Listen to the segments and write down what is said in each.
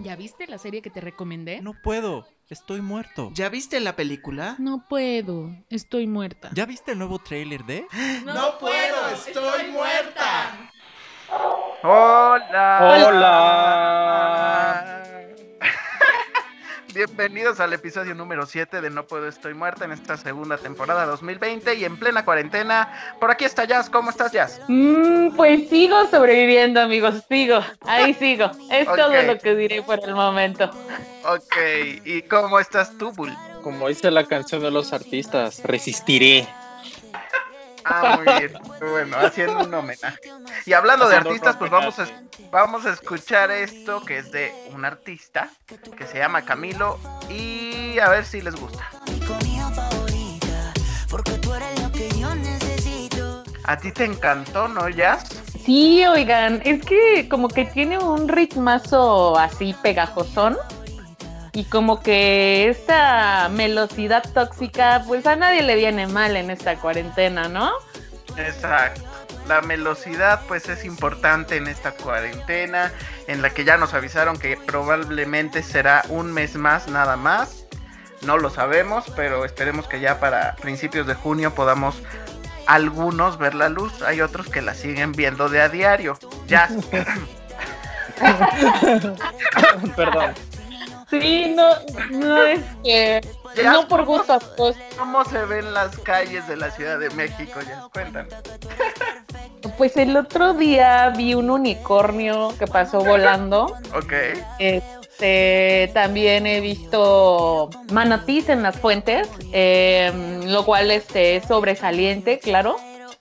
¿Ya viste la serie que te recomendé? No puedo, estoy muerto. ¿Ya viste la película? No puedo, estoy muerta. ¿Ya viste el nuevo tráiler de? No, puedo, estoy muerta. Hola. Hola. Bienvenidos al episodio número 7 de No Puedo Estoy Muerta en esta segunda temporada 2020 y en plena cuarentena. Por aquí está Jazz, ¿cómo estás Jazz? Mm, pues sigo sobreviviendo, amigos, sigo. Ahí sigo. Es todo lo que diré por el momento. Ok, ¿y cómo estás tú, Bull? Como dice la canción de los artistas, resistiré. Ah, muy bien. Bueno, haciendo un homenaje. Y hablando de Haciendo artistas, pues vamos a, vamos a escuchar esto que es de un artista que se llama Camilo y a ver si les gusta. mi comida favorita, porque tú eres lo que yo necesito. ¿A ti te encantó, no, Jazz? Sí, oigan, es que como que tiene un ritmazo así pegajosón. Y como que esta velocidad tóxica, pues a nadie le viene mal en esta cuarentena, ¿no? Exacto. La velocidad pues es importante en esta cuarentena en la que ya nos avisaron que probablemente será un mes más nada más. No lo sabemos, pero esperemos que ya para principios de junio podamos algunos ver la luz. Hay otros que la siguen viendo de a diario. Ya. Perdón. Sí, no, no es que... No por gusto, pues, ¿Cómo se ven las calles de la Ciudad de México? Ya, cuéntanos. pues el otro día vi un unicornio que pasó volando. Ok. Este, también he visto manatíes en las fuentes, em, lo cual este, es sobresaliente, claro.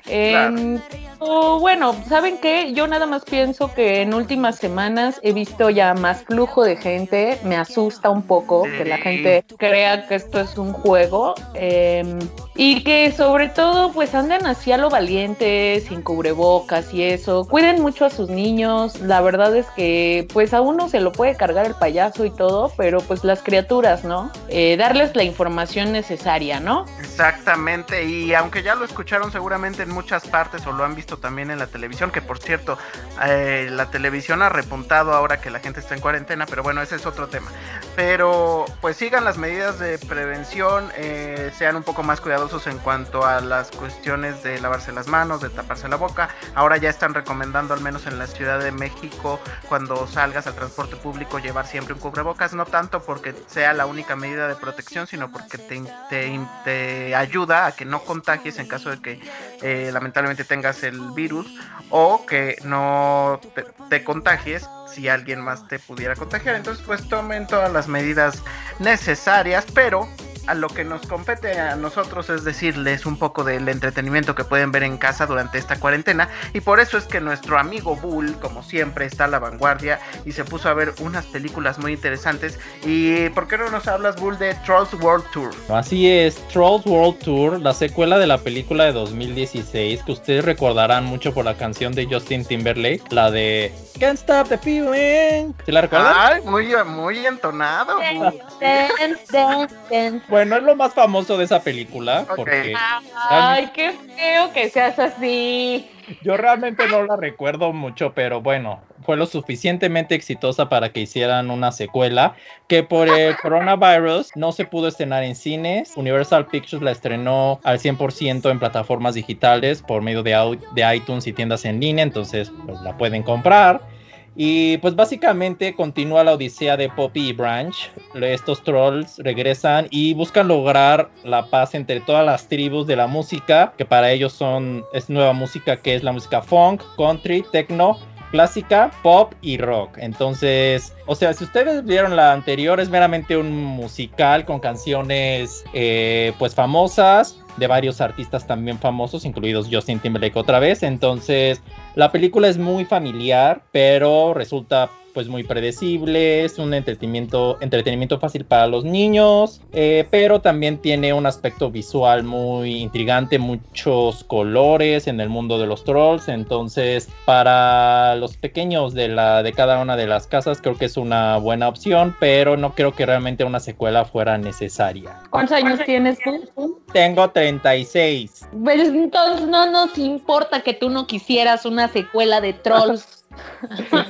Em, o bueno, ¿saben qué? Yo nada más pienso que en últimas semanas he visto ya más flujo de gente. Me asusta un poco que la gente crea que esto es un juego. em, y que sobre todo pues anden así a lo valiente, sin cubrebocas y eso. Cuiden mucho a sus niños. La verdad es que pues a uno se lo puede cargar el payaso y todo, pero pues las criaturas, ¿no? Eh, darles la información necesaria, ¿no? Exactamente, y aunque ya lo escucharon seguramente en muchas partes o lo han visto también en la televisión, que por cierto, eh, la televisión ha repuntado ahora que la gente está en cuarentena, pero bueno, ese es otro tema. Pero pues sigan las medidas de prevención, eh, sean un poco más cuidadosos en cuanto a las cuestiones de lavarse las manos, de taparse la boca. Ahora ya están recomendando, al menos en la Ciudad de México, cuando salgas al transporte público, llevar siempre un cubrebocas, no tanto porque sea la única medida de protección, sino porque te, te, te ayuda a que no contagies en caso de que eh, lamentablemente tengas el virus o que no te, te contagies si alguien más te pudiera contagiar. Entonces, pues tomen todas las medidas necesarias, pero a lo que nos compete a nosotros es decirles un poco del entretenimiento que pueden ver en casa durante esta cuarentena y por eso es que nuestro amigo Bull, como siempre, está a la vanguardia y se puso a ver unas películas muy interesantes y ¿por qué no nos hablas Bull de Trolls World Tour? Así es, Trolls World Tour, la secuela de la película de 2016, que ustedes recordarán mucho por la canción de Justin Timberlake, la de Can't Stop the Feeling. ¿Sí la recuerdan? Ay, muy, muy entonado. Bull. Bueno, es lo más famoso de esa película, porque Ay, qué feo que seas así. yo realmente no la recuerdo mucho, pero bueno, fue lo suficientemente exitosa para que hicieran una secuela que por el coronavirus no se pudo estrenar en cines. Universal Pictures la estrenó al 100% en plataformas digitales por medio de, de iTunes y tiendas en línea, entonces pues la pueden comprar. Y pues básicamente continúa la odisea de Poppy y Branch. Estos trolls regresan y buscan lograr la paz entre todas las tribus de la música, que para ellos son es nueva música que es la música funk, country, techno, clásica, pop y rock. Entonces, o sea, si ustedes vieron la anterior es meramente un musical con canciones eh, pues famosas de varios artistas también famosos, incluidos Justin Timberlake otra vez. Entonces, la película es muy familiar, pero resulta pues muy predecible, es un entretenimiento, entretenimiento fácil para los niños, eh, pero también tiene un aspecto visual muy intrigante, muchos colores en el mundo de los trolls, entonces para los pequeños de, la, de cada una de las casas creo que es una buena opción, pero no creo que realmente una secuela fuera necesaria. ¿Cuántos años tienes tú? Tengo 36. Pues entonces no nos importa que tú no quisieras una secuela de Trolls.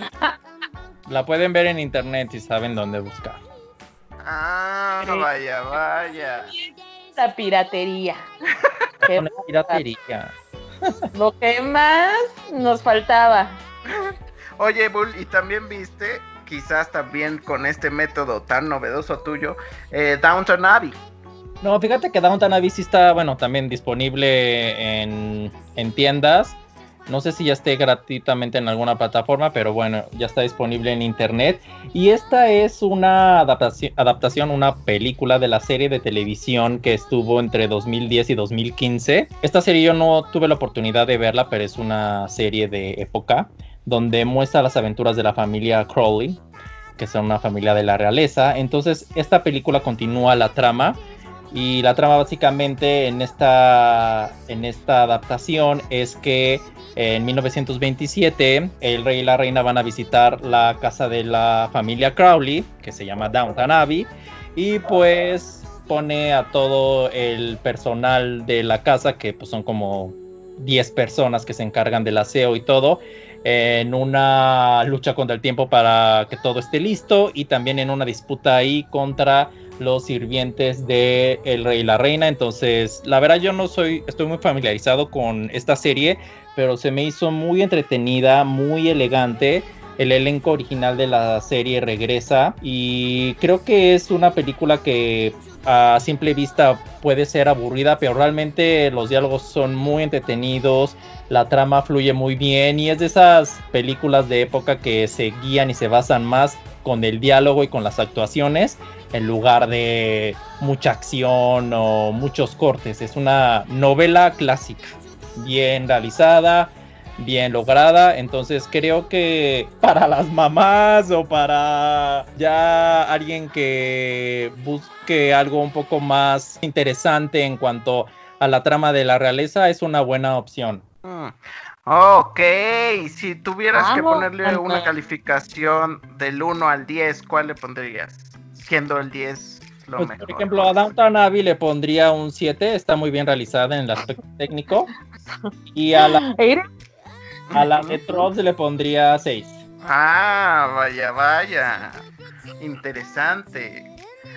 La pueden ver en internet si saben dónde buscar. Ah, vaya, vaya. La piratería. Qué Una piratería. Lo que más nos faltaba. Oye, Bull, y también viste, quizás también con este método tan novedoso tuyo, eh, Downton Abbey. No, fíjate que Downton Abbey sí está, bueno, también disponible en, en tiendas. No sé si ya esté gratuitamente en alguna plataforma, pero bueno, ya está disponible en internet. Y esta es una adaptación, una película de la serie de televisión que estuvo entre 2010 y 2015. Esta serie yo no tuve la oportunidad de verla, pero es una serie de época donde muestra las aventuras de la familia Crowley, que son una familia de la realeza. Entonces, esta película continúa la trama. Y la trama básicamente en esta, en esta adaptación es que en 1927 el rey y la reina van a visitar la casa de la familia Crowley, que se llama Downton Abbey, y pues pone a todo el personal de la casa, que pues son como 10 personas que se encargan del aseo y todo, en una lucha contra el tiempo para que todo esté listo y también en una disputa ahí contra los sirvientes de el rey y la reina. Entonces, la verdad yo no soy, estoy muy familiarizado con esta serie, pero se me hizo muy entretenida, muy elegante. El elenco original de la serie regresa y creo que es una película que a simple vista puede ser aburrida, pero realmente los diálogos son muy entretenidos, la trama fluye muy bien y es de esas películas de época que se guían y se basan más con el diálogo y con las actuaciones en lugar de mucha acción o muchos cortes. Es una novela clásica, bien realizada, bien lograda. Entonces creo que para las mamás o para ya alguien que busque algo un poco más interesante en cuanto a la trama de la realeza es una buena opción. Mm. Ok, si tuvieras que Vamos, ponerle Antonio. una calificación del 1 al 10, ¿cuál le pondrías? Siendo el 10 lo Pues, mejor. por ejemplo, a Downton Abbey le pondría un 7, está muy bien realizada en el aspecto técnico. Y a la, a la de Trolls le pondría 6. Ah, vaya, vaya. Interesante.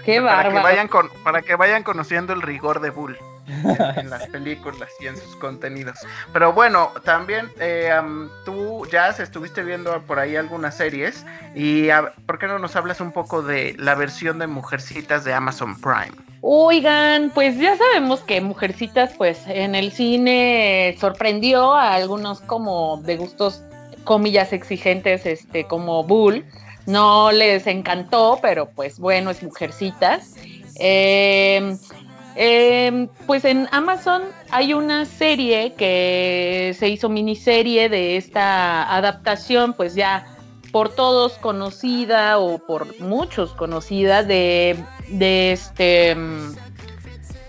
qué para que bárbaro. vayan con, para que vayan conociendo el rigor de Bull en, las películas y en sus contenidos. Pero bueno, también eh, tú ya estuviste viendo por ahí algunas series y a- ¿por qué no nos hablas un poco de la versión de Mujercitas de Amazon Prime? Oigan, pues ya sabemos que Mujercitas, pues en el cine sorprendió a algunos como de gustos, comillas, exigentes, este, como Bull. No les encantó, pero pues bueno, es Mujercitas. Eh, eh, pues en Amazon hay una serie que se hizo miniserie de esta adaptación, pues ya por todos conocida o por muchos conocida de, de este mm,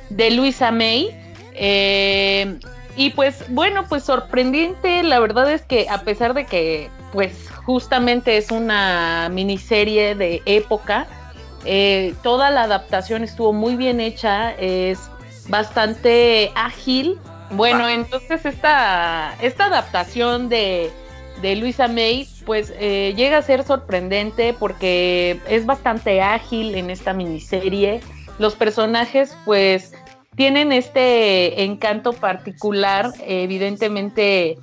de Luisa May. Eh, y pues bueno, pues sorprendente, la verdad es que a pesar de que pues justamente es una miniserie de época, eh, toda la adaptación estuvo muy bien hecha, es bastante ágil. Bueno, entonces esta, esta adaptación de, de Luisa May, pues eh, llega a ser sorprendente porque es bastante ágil en esta miniserie. Los personajes, pues, tienen este encanto particular. Evidentemente,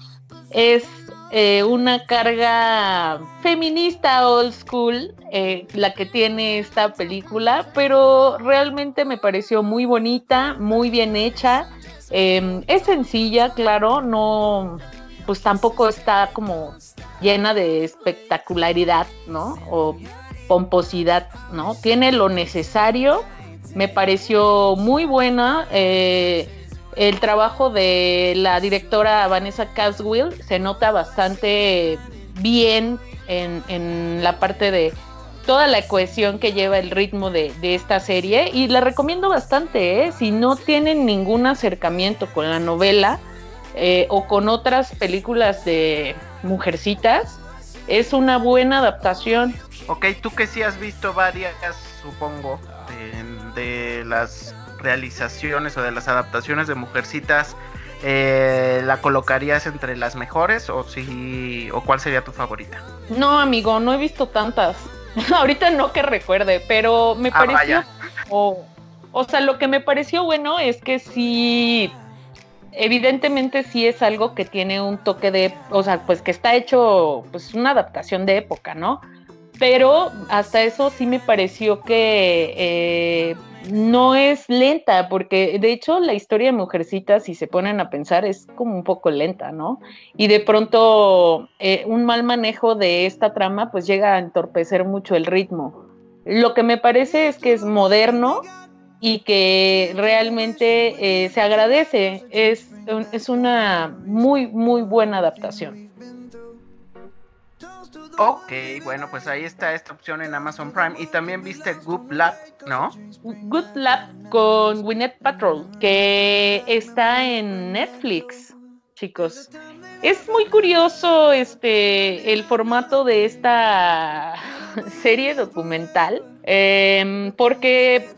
es eh, una carga feminista old school eh, la que tiene esta película, pero realmente me pareció muy bonita, muy bien hecha. Eh, es sencilla, claro, no, pues tampoco está como llena de espectacularidad, ¿no? O pomposidad, ¿no? Tiene lo necesario. Me pareció muy buena. eh, el trabajo de la directora Vanessa Caswell se nota bastante bien en, en la parte de toda la cohesión que lleva el ritmo de, de esta serie y la recomiendo bastante, ¿eh? si no tienen ningún acercamiento con la novela eh, o con otras películas de mujercitas, es una buena adaptación. Ok, tú que sí has visto varias, supongo, de, de las realizaciones o de las adaptaciones de Mujercitas, eh, ¿la colocarías entre las mejores o si o cuál sería tu favorita? No, amigo, no he visto tantas. Ahorita no que recuerde, pero me Ah, pareció. vaya. O, o sea, lo que me pareció bueno es que sí. Evidentemente sí es algo que tiene un toque de, o sea, pues que está hecho, pues una adaptación de época, ¿no? Pero hasta eso sí me pareció que eh, no es lenta, porque de hecho la historia de Mujercita, si se ponen a pensar, es como un poco lenta, ¿no? Y de pronto eh, un mal manejo de esta trama pues llega a entorpecer mucho el ritmo. Lo que me parece es que es moderno y que realmente eh, se agradece, es, es una muy, muy buena adaptación. Ok, bueno, pues ahí está esta opción en Amazon Prime. Y también viste Goop Lab, ¿no? Good Lab con Gwyneth Patrol, que está en Netflix, chicos. Es muy curioso este el formato de esta serie documental, em, porque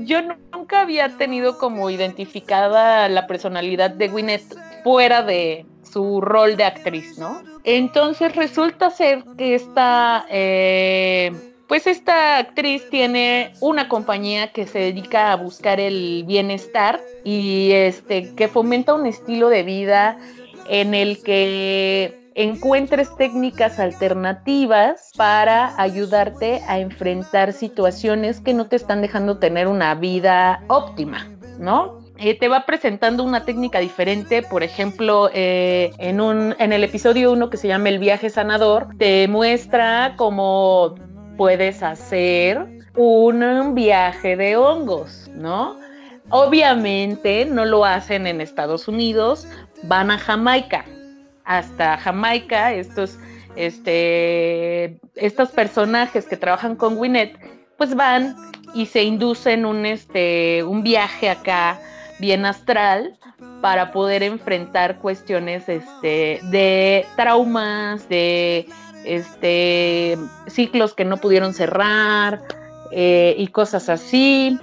yo nunca había tenido como identificada la personalidad de Gwyneth fuera de su rol de actriz, ¿no? Entonces resulta ser que esta eh, pues esta actriz tiene una compañía que se dedica a buscar el bienestar y este que fomenta un estilo de vida en el que encuentres técnicas alternativas para ayudarte a enfrentar situaciones que no te están dejando tener una vida óptima, ¿no? Eh, te va presentando una técnica diferente, por ejemplo, eh, en, un, en el episodio 1 que se llama El viaje sanador, te muestra cómo puedes hacer un viaje de hongos, ¿no? Obviamente no lo hacen en Estados Unidos, van a Jamaica. Hasta Jamaica, estos, este, estos personajes que trabajan con Gwyneth, pues van y se inducen un, este, un viaje acá bien astral para poder enfrentar cuestiones este, de traumas, de este, ciclos que no pudieron cerrar eh, y cosas así.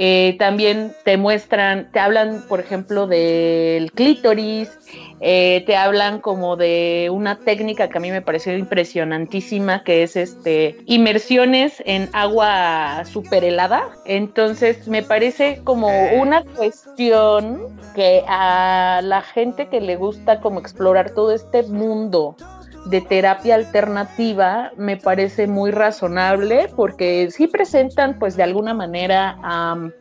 Eh, también te muestran, te hablan, por ejemplo, del clítoris, eh, te hablan como de una técnica que a mí me pareció impresionantísima, que es este inmersiones en agua super helada. Entonces me parece como una cuestión que a la gente que le gusta como explorar todo este mundo de terapia alternativa me parece muy razonable porque sí presentan pues de alguna manera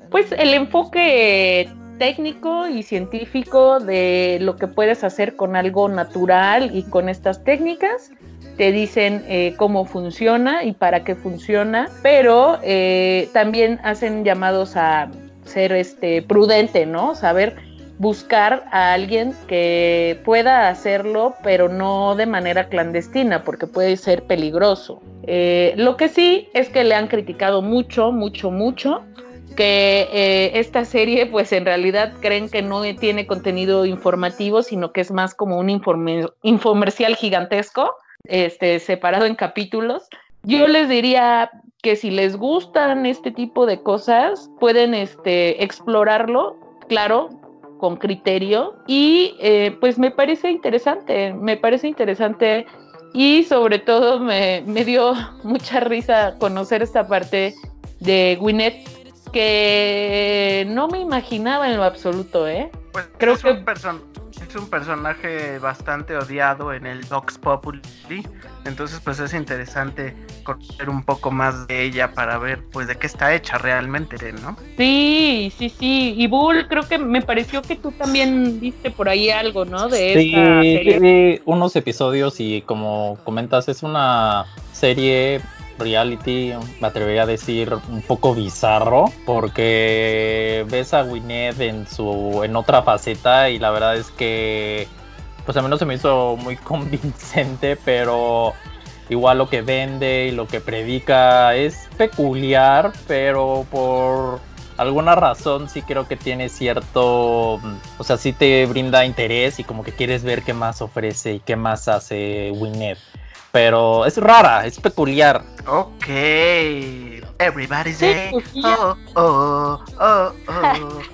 pues el enfoque técnico y científico de lo que puedes hacer con algo natural y con estas técnicas. Te dicen eh, cómo funciona y para qué funciona pero eh, también hacen llamados a ser este prudente no saber buscar a alguien que pueda hacerlo, pero no de manera clandestina, porque puede ser peligroso. Eh, lo que sí es que le han criticado mucho, mucho, mucho, que eh, esta serie, pues en realidad creen que no tiene contenido informativo, sino que es más como un informe- infomercial gigantesco, este, separado en capítulos. Yo les diría que si les gustan este tipo de cosas, pueden este, explorarlo, claro, con criterio y eh, pues me parece interesante, me parece interesante y sobre todo me, me, dio mucha risa conocer esta parte de Gwyneth que no me imaginaba en lo absoluto, ¿eh? Pues Creo es, que- un person- es un personaje bastante odiado en el Vox Populi. Entonces, pues es interesante conocer un poco más de ella para ver, pues, de qué está hecha realmente, ¿no? Sí, sí, sí. Y Bull, creo que me pareció que tú también viste por ahí algo, ¿no? De Sí, esta serie. vi unos episodios y como comentas, es una serie reality, me atrevería a decir un poco bizarro, porque ves a Gwyneth en su en otra faceta y la verdad es que pues a mí no se me hizo muy convincente, pero igual lo que vende y lo que predica es peculiar, pero por alguna razón sí creo que tiene cierto, o sea, sí te brinda interés y como que quieres ver qué más ofrece y qué más hace Winnet. Pero es rara, es peculiar. Ok. Everybody Sí, say, pues sí. oh, oh, oh, oh.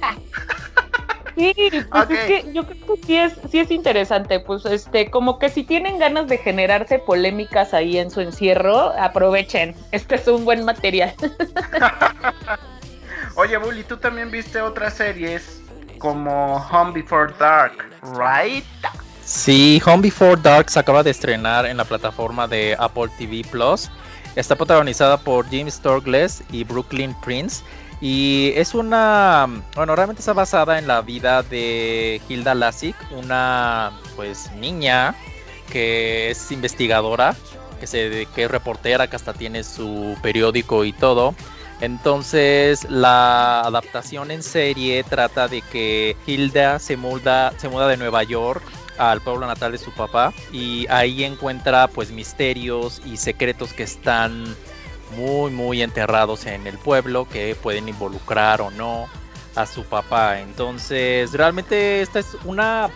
Sí, pues Ok. es que yo creo que sí es, sí es interesante, pues este, como que si tienen ganas de generarse polémicas ahí en su encierro, aprovechen, este es un buen material. Oye, Bully, tú también viste otras series como Home Before Dark, ¿right? Sí, Home Before Dark se acaba de estrenar en la plataforma de Apple TV Plus. Está protagonizada por Jim Sturgess y Brooklyn Prince. Y es una. Bueno, realmente está basada en la vida de Hilda Lassig, una pues niña que es investigadora, que, se, que es reportera, que hasta tiene su periódico y todo. Entonces la adaptación en serie trata de que Hilda se muda, se muda de Nueva York al pueblo natal de su papá y ahí encuentra pues misterios y secretos que están muy muy enterrados en el pueblo que pueden involucrar o no a su papá. Entonces realmente esta es una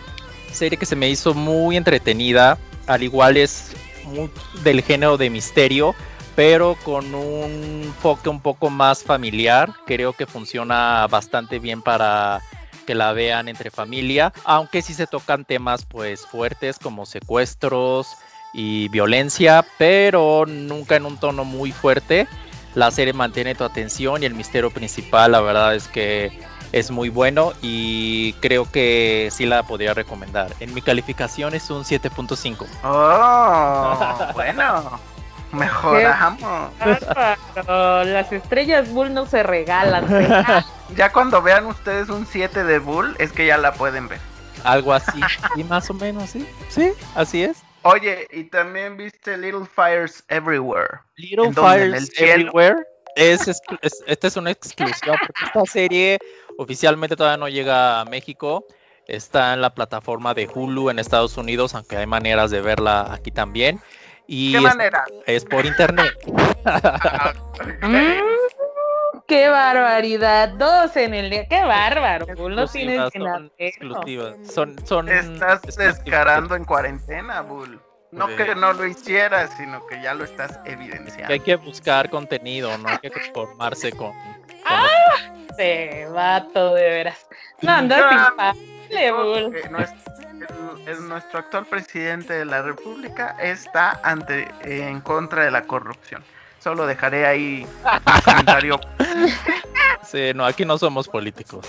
serie que se me hizo muy entretenida, al igual es muy del género de misterio, pero con un enfoque un poco más familiar. Creo que funciona bastante bien para que la vean entre familia, aunque sí se tocan temas pues fuertes como secuestros y violencia, pero nunca en un tono muy fuerte. La serie mantiene tu atención y el misterio principal, la verdad es que es muy bueno y creo que sí la podría recomendar. En mi calificación es un 7.5. Oh, bueno, mejoramos. Bárbaro, Las estrellas Bull no se regalan. Ya cuando vean ustedes un 7 de Bull, es que ya la pueden ver. Algo así. y más o menos, sí. Sí, así es. Oye, y también viste Little Fires Everywhere. Little ¿En dónde? ¿En Fires? Everywhere. Es, exclu- es- esta es una exclusiva porque esta serie oficialmente todavía no llega a México. Está en la plataforma de Hulu en Estados Unidos, aunque hay maneras de verla aquí también. Y ¿Qué es, manera? es por internet. Mm, ¡Qué barbaridad! Dos en el día. ¡Qué bárbaro! Bull, no tienes Exclusivas, que son hacerlo. exclusivas. Son, estás exclusivas. descarando en cuarentena, Bull. No Sí. que no lo hicieras, sino que ya lo estás Que evidenciando. hay que buscar contenido, no hay que conformarse con. con Este vato, de veras. No, andas Ya, impasible, Bull. Que nuestro, el- el- nuestro actual presidente de la República está ante en contra de la corrupción. Solo dejaré ahí un comentario. Sí, no, aquí no somos políticos.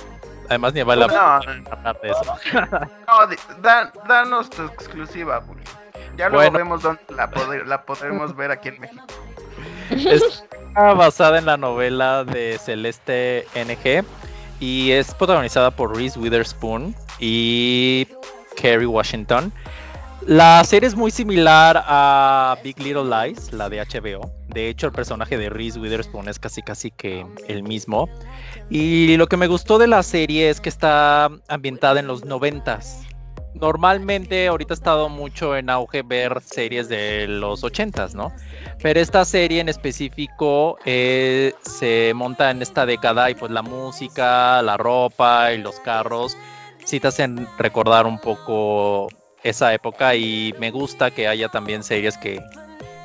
Además, ni vale la pena No, de eso. no, da- danos tu exclusiva, Bull. Ya luego Bueno. vemos dónde la, la podremos ver aquí en México. Está basada en la novela de Celeste NG y es protagonizada por Reese Witherspoon y Kerry Washington. La serie es muy similar a Big Little Lies, la de HBO. De hecho, el personaje de Reese Witherspoon es casi casi que el mismo. Y lo que me gustó de la serie es que está ambientada en los noventas. Normalmente ahorita ha estado mucho en auge ver series de los ochentas, ¿no? Pero esta serie en específico eh, se monta en esta década y pues la música, la ropa y los carros sí te hacen recordar un poco esa época y me gusta que haya también series que,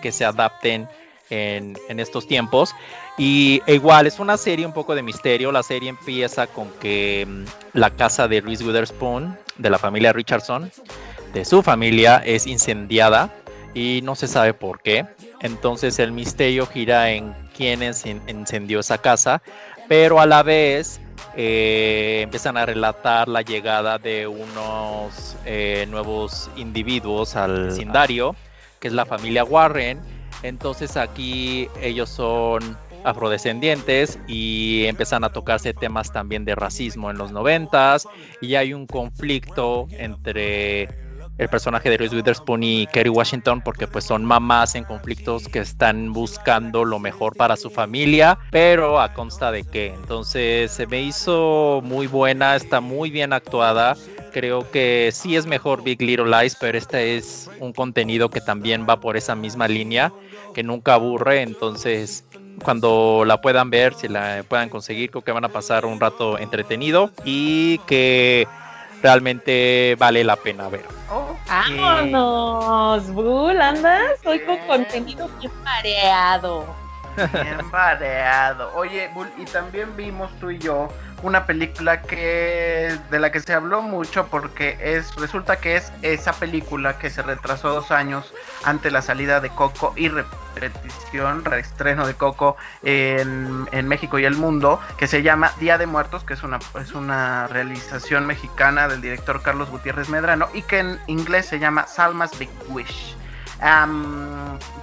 que se adapten en, en estos tiempos. Y e igual es una serie un poco de misterio. La serie empieza con que mm, la casa de Reese Witherspoon, de la familia Richardson, de su familia, es incendiada y no se sabe por qué. Entonces el misterio gira en quién encendió esa casa, pero a la vez eh, empiezan a relatar la llegada de unos eh, nuevos individuos al vecindario, que es la familia Warren. Entonces aquí ellos son afrodescendientes y empiezan a tocarse temas también de racismo en los noventas y hay un conflicto entre el personaje de Reese Witherspoon y Kerry Washington porque pues son mamás en conflictos que están buscando lo mejor para su familia, pero a consta de qué. Entonces se me hizo muy buena, está muy bien actuada. Creo que sí es mejor Big Little Lies, pero este es un contenido que también va por esa misma línea, que nunca aburre. Entonces, cuando la puedan ver, si la puedan conseguir, creo que van a pasar un rato entretenido y que realmente vale la pena ver. Oh, ¡Vámonos! Bull, andas hoy con contenido bien mareado. bien variado. Oye, Bull, y también vimos tú y yo una película que de la que se habló mucho porque es resulta que es esa película que se retrasó dos años ante la salida de Coco y repetición, reestreno de Coco en, en México y el mundo, que se llama Día de Muertos, que es una, es una realización mexicana del director Carlos Gutiérrez Medrano y que en inglés se llama Salma's Big Wish.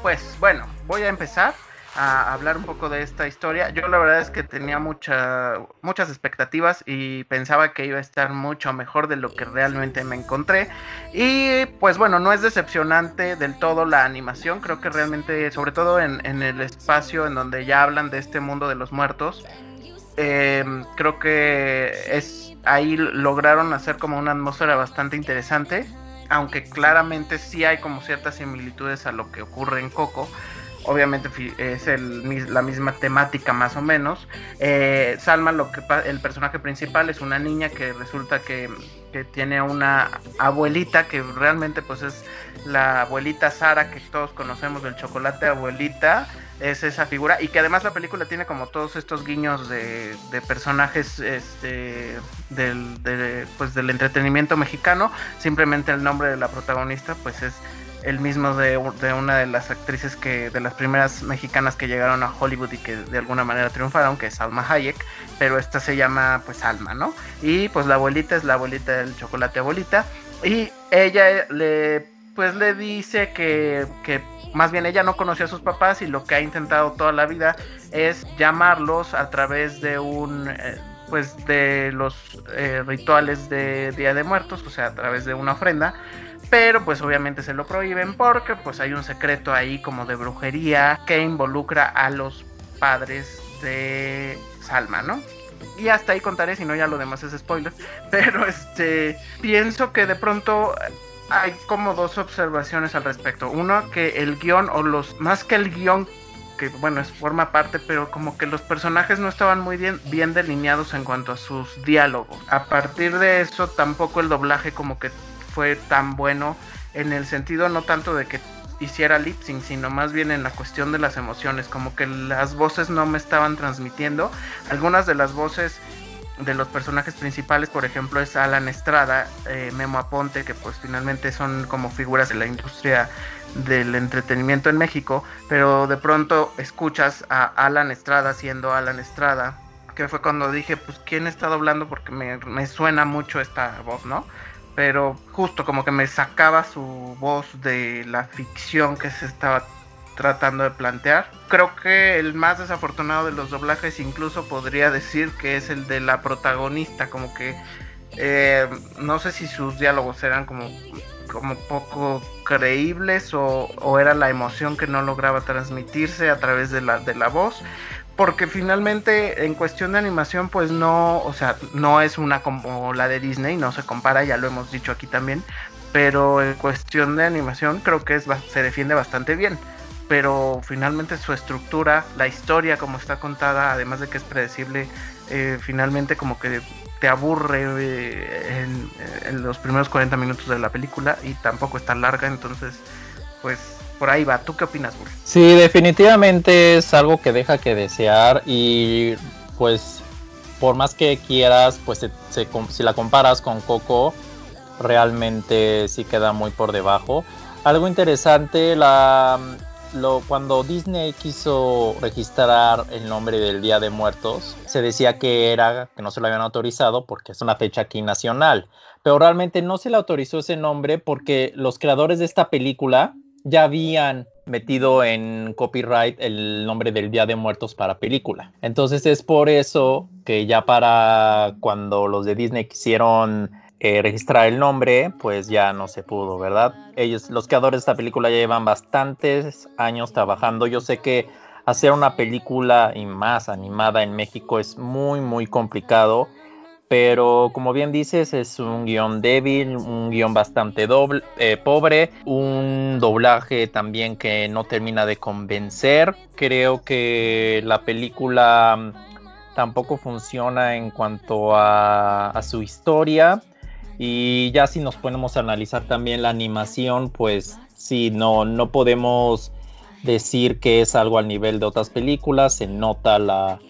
Pues bueno, voy a empezar a hablar un poco de esta historia. Yo la verdad es que tenía mucha, muchas expectativas y pensaba que iba a estar mucho mejor de lo que realmente me encontré. Y pues bueno, no es decepcionante del todo la animación. Creo que realmente, sobre todo en, el espacio en donde ya hablan de este mundo de los muertos, eh, creo que es ahí lograron hacer como una atmósfera bastante interesante. Aunque claramente sí hay como ciertas similitudes a lo que ocurre en Coco obviamente es el, la misma temática más o menos. Eh, Salma, lo que el personaje principal es una niña que resulta que, que, tiene una abuelita que realmente pues es la abuelita Sara que todos conocemos del chocolate abuelita. Es esa figura y que además la película tiene como todos estos guiños de, de personajes este, del, de, pues, del entretenimiento mexicano. Simplemente el nombre de la protagonista pues es el mismo de, una de las actrices que de las primeras mexicanas que llegaron a Hollywood y que de alguna manera triunfaron, que es Alma Hayek, pero esta se llama pues Alma, ¿no? Y pues la abuelita es la abuelita del chocolate abuelita y ella le pues le dice que, que más bien ella no conoció a sus papás y lo que ha intentado toda la vida es llamarlos a través de un eh, pues de los eh, rituales de Día de Muertos, o sea, a través de una ofrenda pero pues obviamente se lo prohíben porque pues hay un secreto ahí como de brujería que involucra a los padres de Salma, ¿no? Y hasta ahí contaré, si no ya lo demás es spoiler, pero este pienso que de pronto hay como dos observaciones al respecto. Uno que el guion o los más que el guion que bueno, forma parte, pero como que los personajes no estaban muy bien delineados en cuanto a sus diálogos. A partir de eso, tampoco el doblaje como que fue tan bueno en el sentido no tanto de que hiciera lip sync, sino más bien en la cuestión de las emociones, como que las voces no me estaban transmitiendo. Algunas de las voces de los personajes principales, por ejemplo, es Alan Estrada, eh, Memo Aponte, que pues finalmente son como figuras de la industria del entretenimiento en México, pero de pronto escuchas a Alan Estrada siendo Alan Estrada, que fue cuando dije, pues, ¿quién está doblando? Porque me, me suena mucho esta voz, ¿no? Pero justo como que me sacaba su voz de la ficción que se estaba tratando de plantear. Creo que el más desafortunado de los doblajes incluso podría decir que es el de la protagonista, como que eh, no sé si sus diálogos eran como, como poco creíbles o, o, era la emoción que no lograba transmitirse a través de la, de la voz porque finalmente en cuestión de animación pues no, o sea, no es una como la de Disney, no se compara, ya lo hemos dicho aquí también, pero en cuestión de animación creo que es, se defiende bastante bien, pero finalmente su estructura, la historia como está contada, además de que es predecible, eh, finalmente como que te aburre eh, en, en los primeros 40 minutos de la película y tampoco es tan larga, entonces pues por ahí va. ¿Tú qué opinas? Sí, definitivamente es algo que deja que desear y pues por más que quieras, pues si la comparas con Coco, realmente sí queda muy por debajo. Algo interesante, la, lo, cuando Disney quiso registrar el nombre del Día de Muertos, se decía que era que no se lo habían autorizado porque es una fecha aquí nacional, pero realmente no se le autorizó ese nombre porque los creadores de esta película ya habían metido en copyright el nombre del Día de Muertos para película. Entonces es por eso que ya para cuando los de Disney quisieron eh, registrar el nombre, pues ya no se pudo, ¿verdad? Ellos, los creadores de esta película ya llevan bastantes años trabajando. Yo sé que hacer una película y más animada en México es muy, muy complicado pero como bien dices, es un guion débil, un guion bastante doble, eh, pobre, un doblaje también que no termina de convencer. Creo que la película mm, tampoco funciona en cuanto a, su historia. Y ya si nos ponemos a analizar también la animación, pues sí, no, no podemos decir que es algo al nivel de otras películas, se nota la,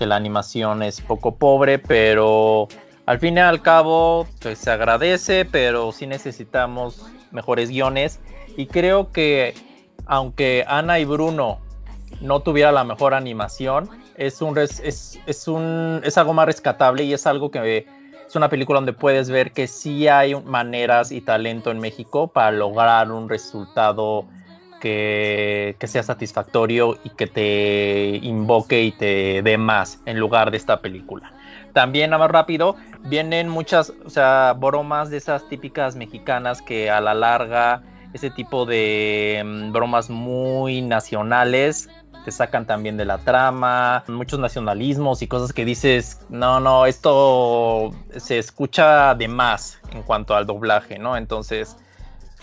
que la animación es poco pobre, pero al fin y al cabo pues, se agradece, pero sí necesitamos mejores guiones. Y creo que aunque Ana y Bruno no tuviera la mejor animación, es, un es, es, un, es algo más rescatable y es algo que es una película donde puedes ver que sí hay maneras y talento en México para lograr un resultado que, que sea satisfactorio y que te invoque y te dé más en lugar de esta película. También, nada más rápido, vienen muchas, o sea, bromas de esas típicas mexicanas que a la larga, ese tipo de mm, bromas muy nacionales, te sacan también de la trama, muchos nacionalismos y cosas que dices, no, no, esto se escucha de más en cuanto al doblaje, ¿no? Entonces,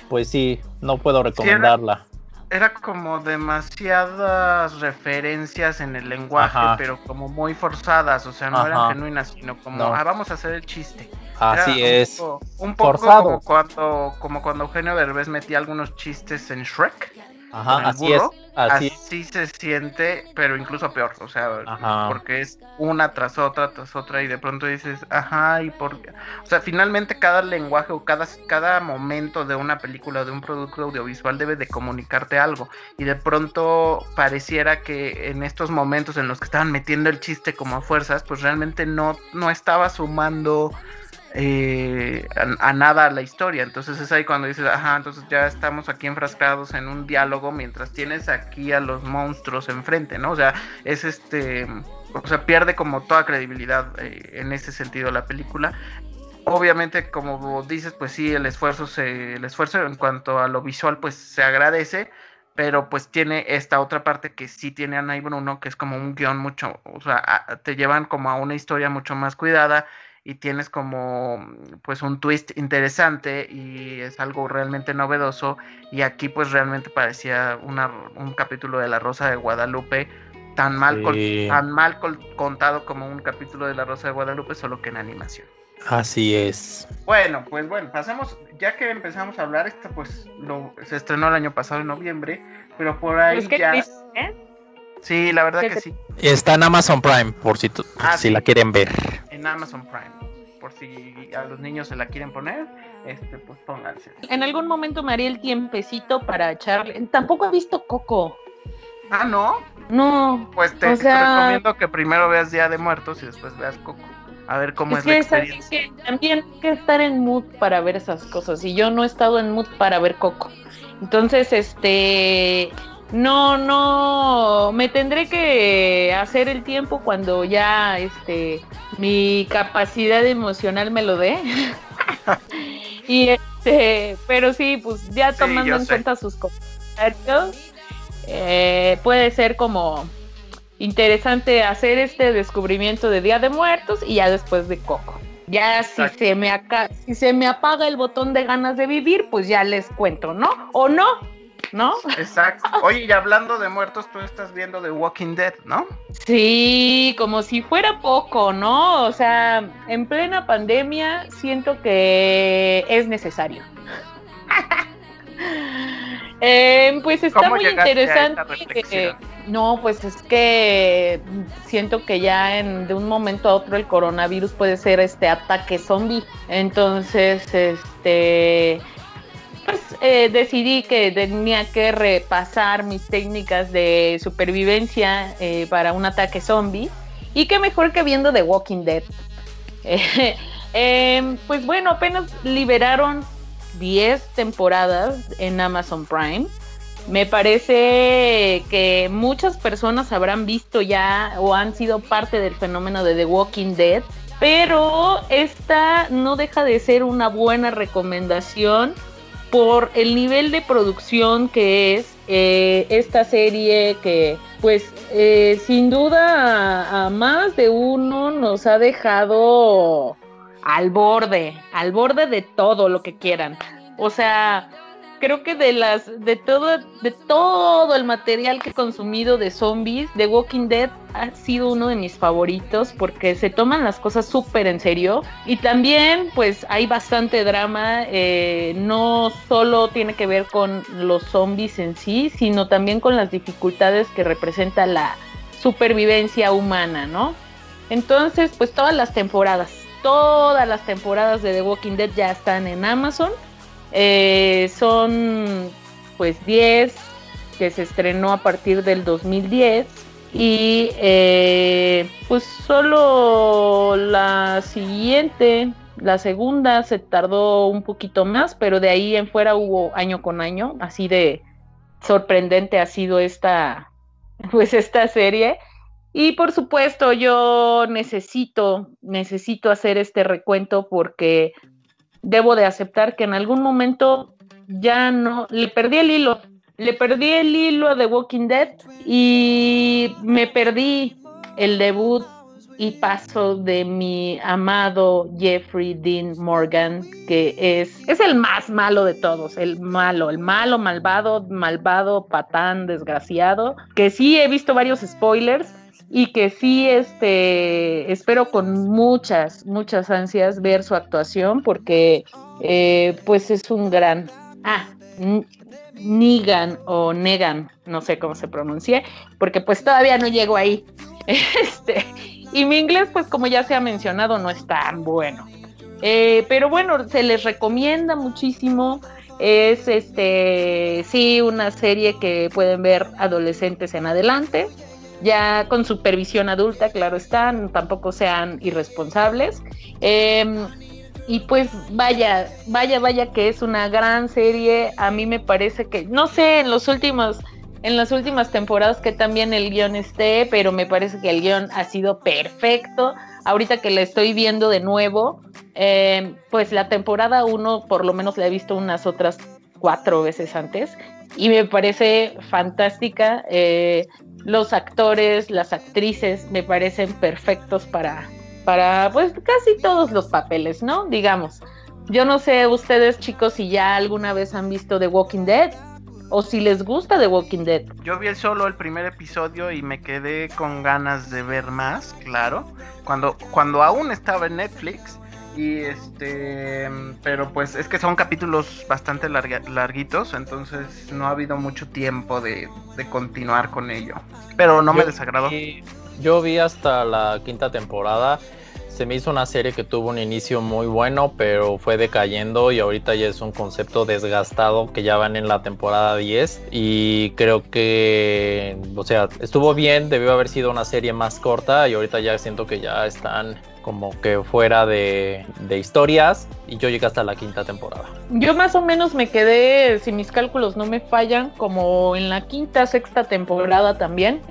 pues sí, no puedo recomendarla. Era como demasiadas referencias en el lenguaje, Ajá. pero como muy forzadas, o sea, no Ajá. eran genuinas, sino como, No. ah, vamos a hacer el chiste. Así Era un es. poco- Un poco Forzado. como cuando, como cuando Eugenio Derbez metía algunos chistes en Shrek. Con Ajá, el así burro, es. Así Así se siente, pero incluso peor, o sea, Ajá. porque es una tras otra, tras otra, y de pronto dices, ajá, y por qué? O sea, finalmente cada lenguaje o cada, cada momento de una película o de un producto audiovisual debe de comunicarte algo, y de pronto pareciera que en estos momentos en los que estaban metiendo el chiste como a fuerzas, pues realmente no, no estaba sumando eh, a, a nada la historia. Entonces es ahí cuando dices, ajá, entonces ya estamos aquí enfrascados en un diálogo mientras tienes aquí a los monstruos enfrente, ¿no? O sea, es este, o sea, pierde como toda credibilidad eh, en ese sentido la película. Obviamente, como dices, pues sí, el esfuerzo se, el esfuerzo en cuanto a lo visual, pues se agradece, pero pues tiene esta otra parte que sí tiene Ana y Bruno, que es como un guion mucho, o sea, te llevan como a una historia mucho más cuidada y tienes como pues un twist interesante y es algo realmente novedoso y aquí pues realmente parecía una, un capítulo de La Rosa de Guadalupe tan mal, col- Sí. tan mal col- contado como un capítulo de La Rosa de Guadalupe, solo que en animación. Así es. Bueno, pues bueno, pasemos, ya que empezamos a hablar, esto pues lo, se estrenó el año pasado en noviembre, pero por ahí Pues, ¿qué ya... triste, ¿eh? Sí, la verdad ¿Qué que sí, Está en Amazon Prime, por si, tu- Ah, si sí. la quieren ver. en Amazon Prime. Por si a los niños se la quieren poner, este pues pónganse. En algún momento me haría el tiempecito para echarle. Tampoco he visto Coco. Ah, ¿no? No. Pues te, O te sea- recomiendo que primero veas Día de Muertos y después veas Coco. A ver cómo es es, la que sabes experiencia. que también hay que estar en mood para ver esas cosas. Y yo no he estado en mood para ver Coco. Entonces, este. No, no. Me tendré que hacer el tiempo cuando ya este mi capacidad emocional me lo dé. y este, pero sí, pues ya tomando en sé. cuenta sus comentarios, eh, puede ser como interesante hacer este descubrimiento de Día de Muertos y ya después de Coco. Ya si Exacto. se me si se me apaga el botón de ganas de vivir, pues ya les cuento, ¿no? O no, ¿no? Exacto. Oye, y hablando de muertos, tú estás viendo The Walking Dead, ¿no? Sí, como si fuera poco, ¿no? O sea, en plena pandemia siento que es necesario. Eh, pues está ¿Cómo muy interesante. eh, no, pues es que siento que ya en, de un momento a otro el coronavirus puede ser este ataque zombie. Entonces, este, eh, decidí que tenía que repasar mis técnicas de supervivencia eh, para un ataque zombie. Y qué mejor que viendo The Walking Dead. Em, pues bueno, apenas liberaron 10 temporadas en Amazon Prime. Me parece que muchas personas habrán visto ya o han sido parte del fenómeno de The Walking Dead, pero esta no deja de ser una buena recomendación por el nivel de producción que es eh, esta serie que pues eh, sin duda a, a más de uno nos ha dejado al borde, al borde de todo lo que quieran. O sea, creo que de las de todo de todo el material que he consumido de zombies, The Walking Dead ha sido uno de mis favoritos porque se toman las cosas súper en serio y también pues hay bastante drama, eh, no solo tiene que ver con los zombies en sí, sino también con las dificultades que representa la supervivencia humana, ¿no? Entonces, pues todas las temporadas, todas las temporadas de The Walking Dead ya están en Amazon. Eh, son pues 10 que se estrenó a partir del 2010 y eh, pues solo la siguiente, la segunda se tardó un poquito más, pero de ahí en fuera hubo año con año, así de sorprendente ha sido esta pues esta serie. Y por supuesto, yo necesito, necesito hacer este recuento porque debo de aceptar que en algún momento ya no, le perdí el hilo, le perdí el hilo de Walking Dead y me perdí el debut y paso de mi amado Jeffrey Dean Morgan, que es, es el más malo de todos, el malo, el malo, malvado, malvado, patán, desgraciado, que sí he visto varios spoilers y que sí este espero con muchas muchas ansias ver su actuación porque eh, pues es un gran ah Negan o Negan no sé cómo se pronuncie porque pues todavía no llego ahí. Este y mi inglés pues como ya se ha mencionado no es tan bueno. Eh, pero bueno se les recomienda muchísimo. Es este sí una serie que pueden ver adolescentes en adelante ya con supervisión adulta, claro están, tampoco sean irresponsables. Em, y pues vaya, vaya, vaya que es una gran serie. A mí me parece que, no sé, en los últimos, en las últimas temporadas que también el guion esté, pero me parece que el guion ha sido perfecto. Ahorita que la estoy viendo de nuevo, em, pues la temporada 1 por lo menos la he visto unas otras cuatro veces antes y me parece fantástica. Eh, los actores, las actrices me parecen perfectos para, para pues casi todos los papeles, ¿no? Digamos. Yo no sé ustedes chicos si ya alguna vez han visto The Walking Dead o si les gusta The Walking Dead. Yo vi solo el primer episodio y me quedé con ganas de ver más, claro. Cuando, cuando aún estaba en Netflix y este, pero pues es que son capítulos bastante larguitos, entonces no ha habido mucho tiempo de, continuar con ello. Pero no me desagradó. yo vi hasta la quinta temporada. Se me hizo una serie que tuvo un inicio muy bueno, pero fue decayendo y ahorita ya es un concepto desgastado que ya van en la temporada 10 y creo que, o sea, estuvo bien, debió haber sido una serie más corta y ahorita ya siento que ya están como que fuera de, historias y yo llegué hasta la quinta temporada. Yo más o menos me quedé, si mis cálculos no me fallan, como en la quinta, sexta temporada también.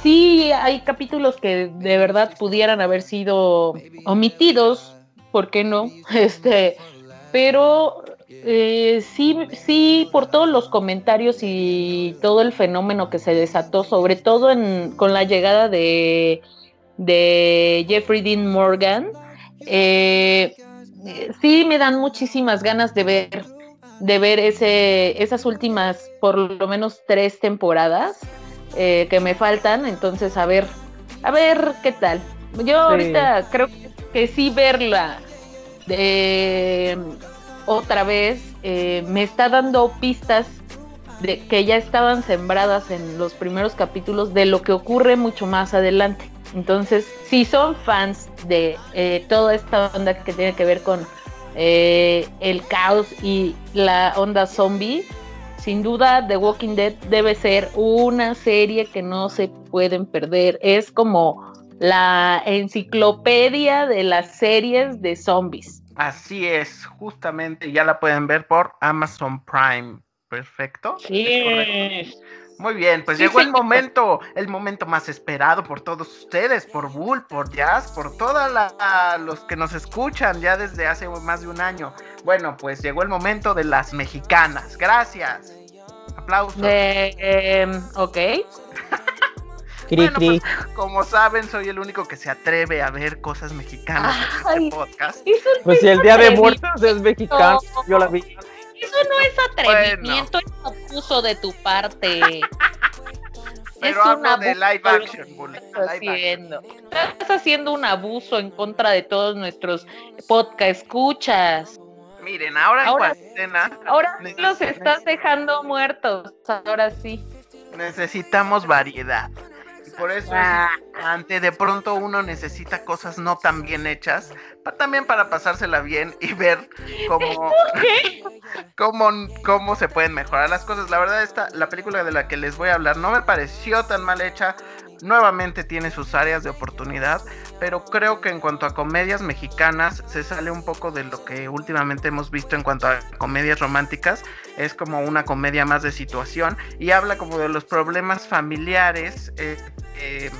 sí, hay capítulos que de verdad pudieran haber sido omitidos, ¿por qué no? Este, pero eh, sí, sí, por todos los comentarios y todo el fenómeno que se desató, sobre todo con la llegada de de Jeffrey Dean Morgan, eh, sí me dan muchísimas ganas de ver, de ver ese, esas últimas, por lo menos tres temporadas eh, que me faltan. Entonces, a ver, a ver qué tal. Yo ahorita creo que sí verla de, otra vez eh, me está dando pistas de que ya estaban sembradas en los primeros capítulos de lo que ocurre mucho más adelante. Entonces, si son fans de eh, toda esta onda que tiene que ver con eh, el caos y la onda zombie, sin duda The Walking Dead debe ser una serie que no se pueden perder. Es como la enciclopedia de las series de zombies. Así es, justamente ya la pueden ver por Amazon Prime. Perfecto. Sí. Muy bien, pues llegó el momento, el momento más esperado por todos ustedes, por Bull, por Jazz, por todos los que nos escuchan ya desde hace más de un año. Bueno, pues llegó el momento de las mexicanas. Gracias. Aplausos. Eh, ok. bueno, pues, como saben, soy el único que se atreve a ver cosas mexicanas en este podcast. Pues si el Día de Muertos es mexicano, yo la vi. Eso no es atrevimiento, es abuso de tu parte. Pero es hablo de live action, estás haciendo. Estás haciendo un abuso en contra de todos nuestros podcast escuchas. Miren, ahora, ahora en cuarentena. Ahora los estás dejando muertos, ahora sí. Necesitamos variedad. Por eso Ah. es importante. De pronto uno necesita cosas no tan bien hechas, pa- también para pasársela bien y ver cómo, cómo, cómo se pueden mejorar las cosas. La verdad, esta, la película de la que les voy a hablar no me pareció tan mal hecha. Nuevamente tiene sus áreas de oportunidad, pero creo que en cuanto a comedias mexicanas se sale un poco de lo que últimamente hemos visto en cuanto a comedias románticas. Es como una comedia más de situación y habla como de los problemas familiares eh, eh,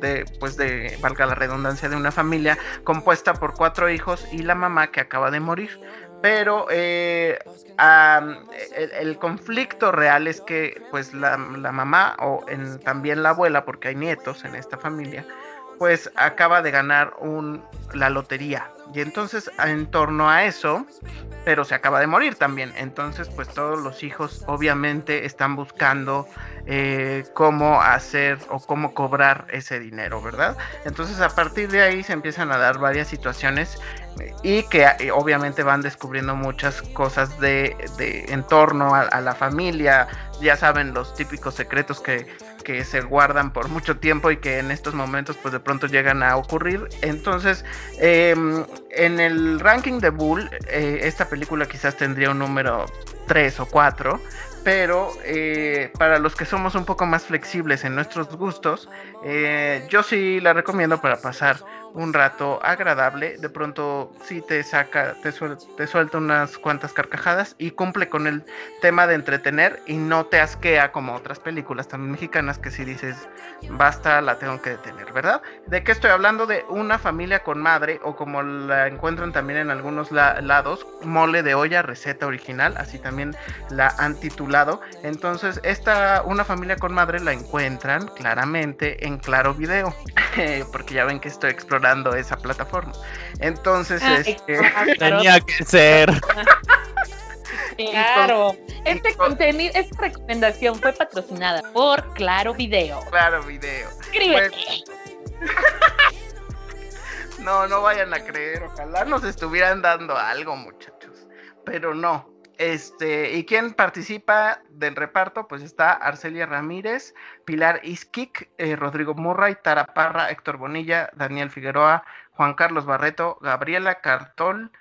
de, pues de, valga la redundancia, de una familia compuesta por cuatro hijos y la mamá que acaba de morir. Pero eh, el conflicto real es que pues la, la mamá o en, también la abuela, porque hay nietos en esta familia, pues acaba de ganar un, la lotería. Y entonces en torno a eso, pero se acaba de morir también. Entonces pues todos los hijos obviamente están buscando eh, cómo hacer o cómo cobrar ese dinero, ¿verdad? Entonces a partir de ahí se empiezan a dar varias situaciones y que eh, obviamente van descubriendo muchas cosas de, de en torno a la familia, ya saben los típicos secretos que, que se guardan por mucho tiempo y que en estos momentos pues de pronto llegan a ocurrir. Entonces, eh, en el ranking de Bull, eh, esta película quizás tendría un número 3 o 4, pero eh, para los que somos un poco más flexibles en nuestros gustos, eh, yo sí la recomiendo para pasar un rato agradable. De pronto sí te saca, te, suel- te suelta unas cuantas carcajadas y cumple con el tema de entretener y no te asquea como otras películas también mexicanas que si dices basta la tengo que detener, ¿verdad? ¿De qué estoy hablando? De una familia con madre o como la encuentran también en algunos la- lados, mole de olla, receta original, así también la han titulado. Entonces, esta una familia con madre la encuentran claramente en Claro Video, porque ya ven que estoy explorando esa plataforma. Entonces, Ay, este, claro, Tenía que ser. claro. Este con- contenido, esta recomendación fue patrocinada por Claro Video. Claro Video. Escríbete. No, no vayan a creer, ojalá nos estuvieran dando algo, muchachos. Pero no. Este, ¿y quién participa del reparto? Pues está Arcelia Ramírez, Pilar Iskik, eh, Rodrigo Murray, Tara Parra, Héctor Bonilla, Daniel Figueroa, Juan Carlos Barreto, Gabriela Cartol,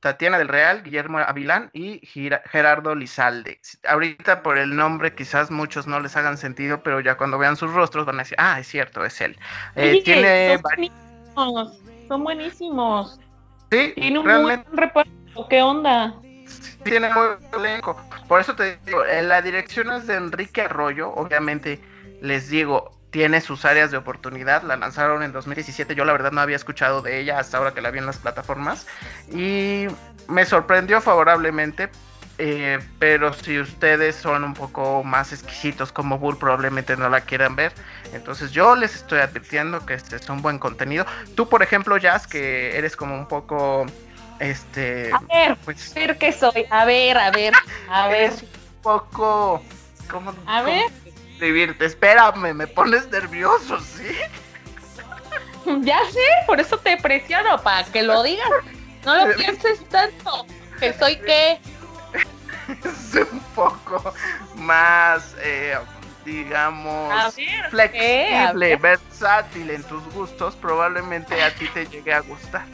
Tatiana del Real, Guillermo Avilán y Gira- Gerardo Lizalde. Ahorita por el nombre quizás muchos no les hagan sentido, pero ya cuando vean sus rostros van a decir, ah, es cierto, es él. Eh, Oye, tiene son buenísimos. Son buenísimos. Sí, Tiene un realmente buen reparto. ¿Qué onda? Tiene muy elenco. Por eso te digo, eh, la dirección es de Enrique Arroyo. Obviamente, les digo, tiene sus áreas de oportunidad. La lanzaron en 2017. Yo, la verdad, no había escuchado de ella hasta ahora que la vi en las plataformas. Y me sorprendió favorablemente. eh, pero si ustedes son un poco más exquisitos como Bull, probablemente no la quieran ver. Entonces yo les estoy advirtiendo que este es un buen contenido. Tú, por ejemplo, Jazz, que eres como un poco, este, A ver, pues, a ver qué soy. A ver, a ver, a ver. eres un poco, ¿cómo, A cómo ver. describirte? Espérame, me pones nervioso, ¿sí? Ya sé, por eso te presiono, para que lo digas. No lo pienses tanto. Que soy qué. Es un poco más, eh, digamos, flexible, ver. versátil en tus gustos, probablemente a ti te llegue a gustar.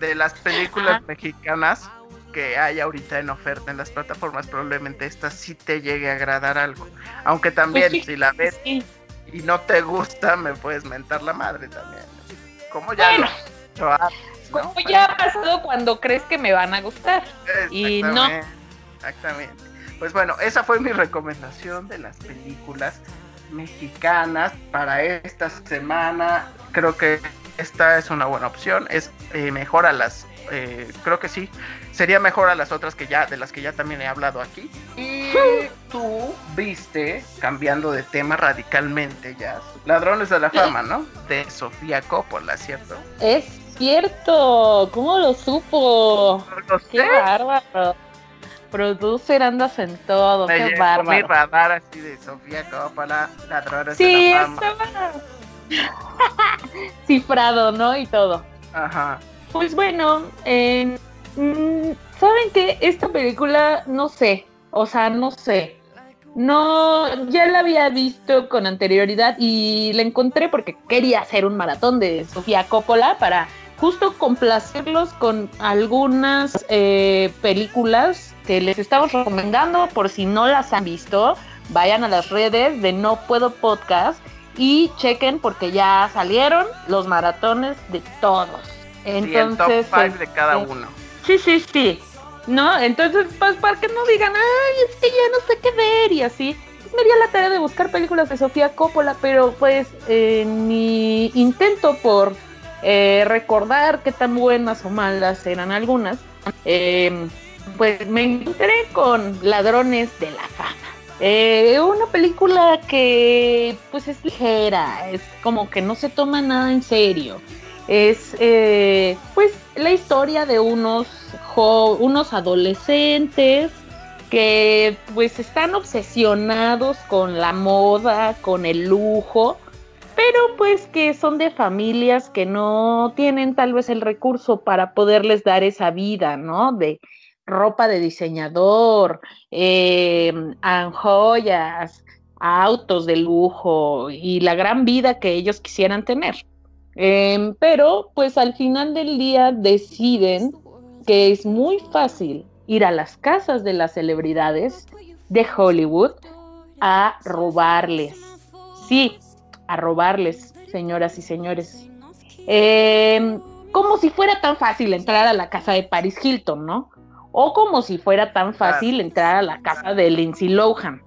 De las películas mexicanas que hay ahorita en oferta en las plataformas, probablemente esta sí te llegue a agradar algo. Aunque también, Pues sí, si la ves Sí. y no te gusta, me puedes mentar la madre también. Como ya Bueno. lo he hecho antes, ¿no? Como ya ha pasado cuando crees que me van a gustar. y no. Exactamente. Pues bueno, esa fue mi recomendación de las películas mexicanas para esta semana. Creo que esta es una buena opción. Es eh, mejor a las, eh, creo que sí, sería mejor a las otras que ya, de las que ya también he hablado aquí. Y tú viste, cambiando de tema radicalmente ya, Ladrones de la Fama, ¿no? De Sofía Coppola, ¿cierto? Es cierto. ¿Cómo lo supo? No Qué bárbaro. Producer andas en todo. me Qué llegó mi bárbaro. radar así de Sofía Coppola, Ladrones Sí, de la Fama. estaba cifrado, ¿no? Y todo. Ajá. Pues bueno, eh, mm, ¿saben qué? Esta película, no sé, o sea, no sé. No, ya la había visto con anterioridad y la encontré porque quería hacer un maratón de Sofía Coppola para justo complacerlos con algunas eh, películas que les estamos recomendando por si no las han visto. Vayan a las redes de No Puedo Podcast y chequen porque ya salieron los maratones de todos. Entonces, sí, el top 5 de cada este, uno. Sí, sí, sí. ¿No? Entonces, pues para que no digan, ay, es que ya no sé qué ver y así. Pues me di a la tarea de buscar películas de Sofía Coppola, pero pues en mi intento por eh, recordar qué tan buenas o malas eran algunas, eh, pues me encontré con Ladrones de la Fama. Eh, una película que pues es ligera, es como que no se toma nada en serio. Es eh, pues la historia de unos, unos adolescentes que pues están obsesionados con la moda, con el lujo, pero pues que son de familias que no tienen tal vez el recurso para poderles dar esa vida, ¿no? De ropa de diseñador, eh, joyas, autos de lujo y la gran vida que ellos quisieran tener. Eh, pero pues al final del día deciden que es muy fácil ir a las casas de las celebridades de Hollywood a robarles. Sí, a robarles, señoras y señores. Eh, como si fuera tan fácil entrar a la casa de Paris Hilton, ¿no? O como si fuera tan fácil entrar a la casa de Lindsay Lohan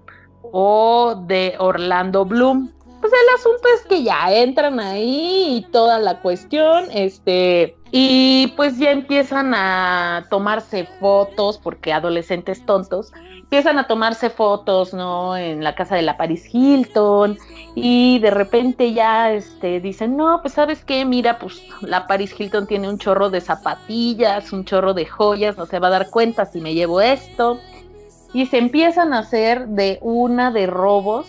o de Orlando Bloom. Pues el asunto es que ya entran ahí y toda la cuestión, este, y pues ya empiezan a tomarse fotos, porque adolescentes tontos, empiezan a tomarse fotos, ¿no? En la casa de la Paris Hilton y de repente ya este, dicen, no, pues sabes qué, mira, pues la Paris Hilton tiene un chorro de zapatillas, un chorro de joyas, no se va a dar cuenta si me llevo esto. Y se empiezan a hacer de una de robos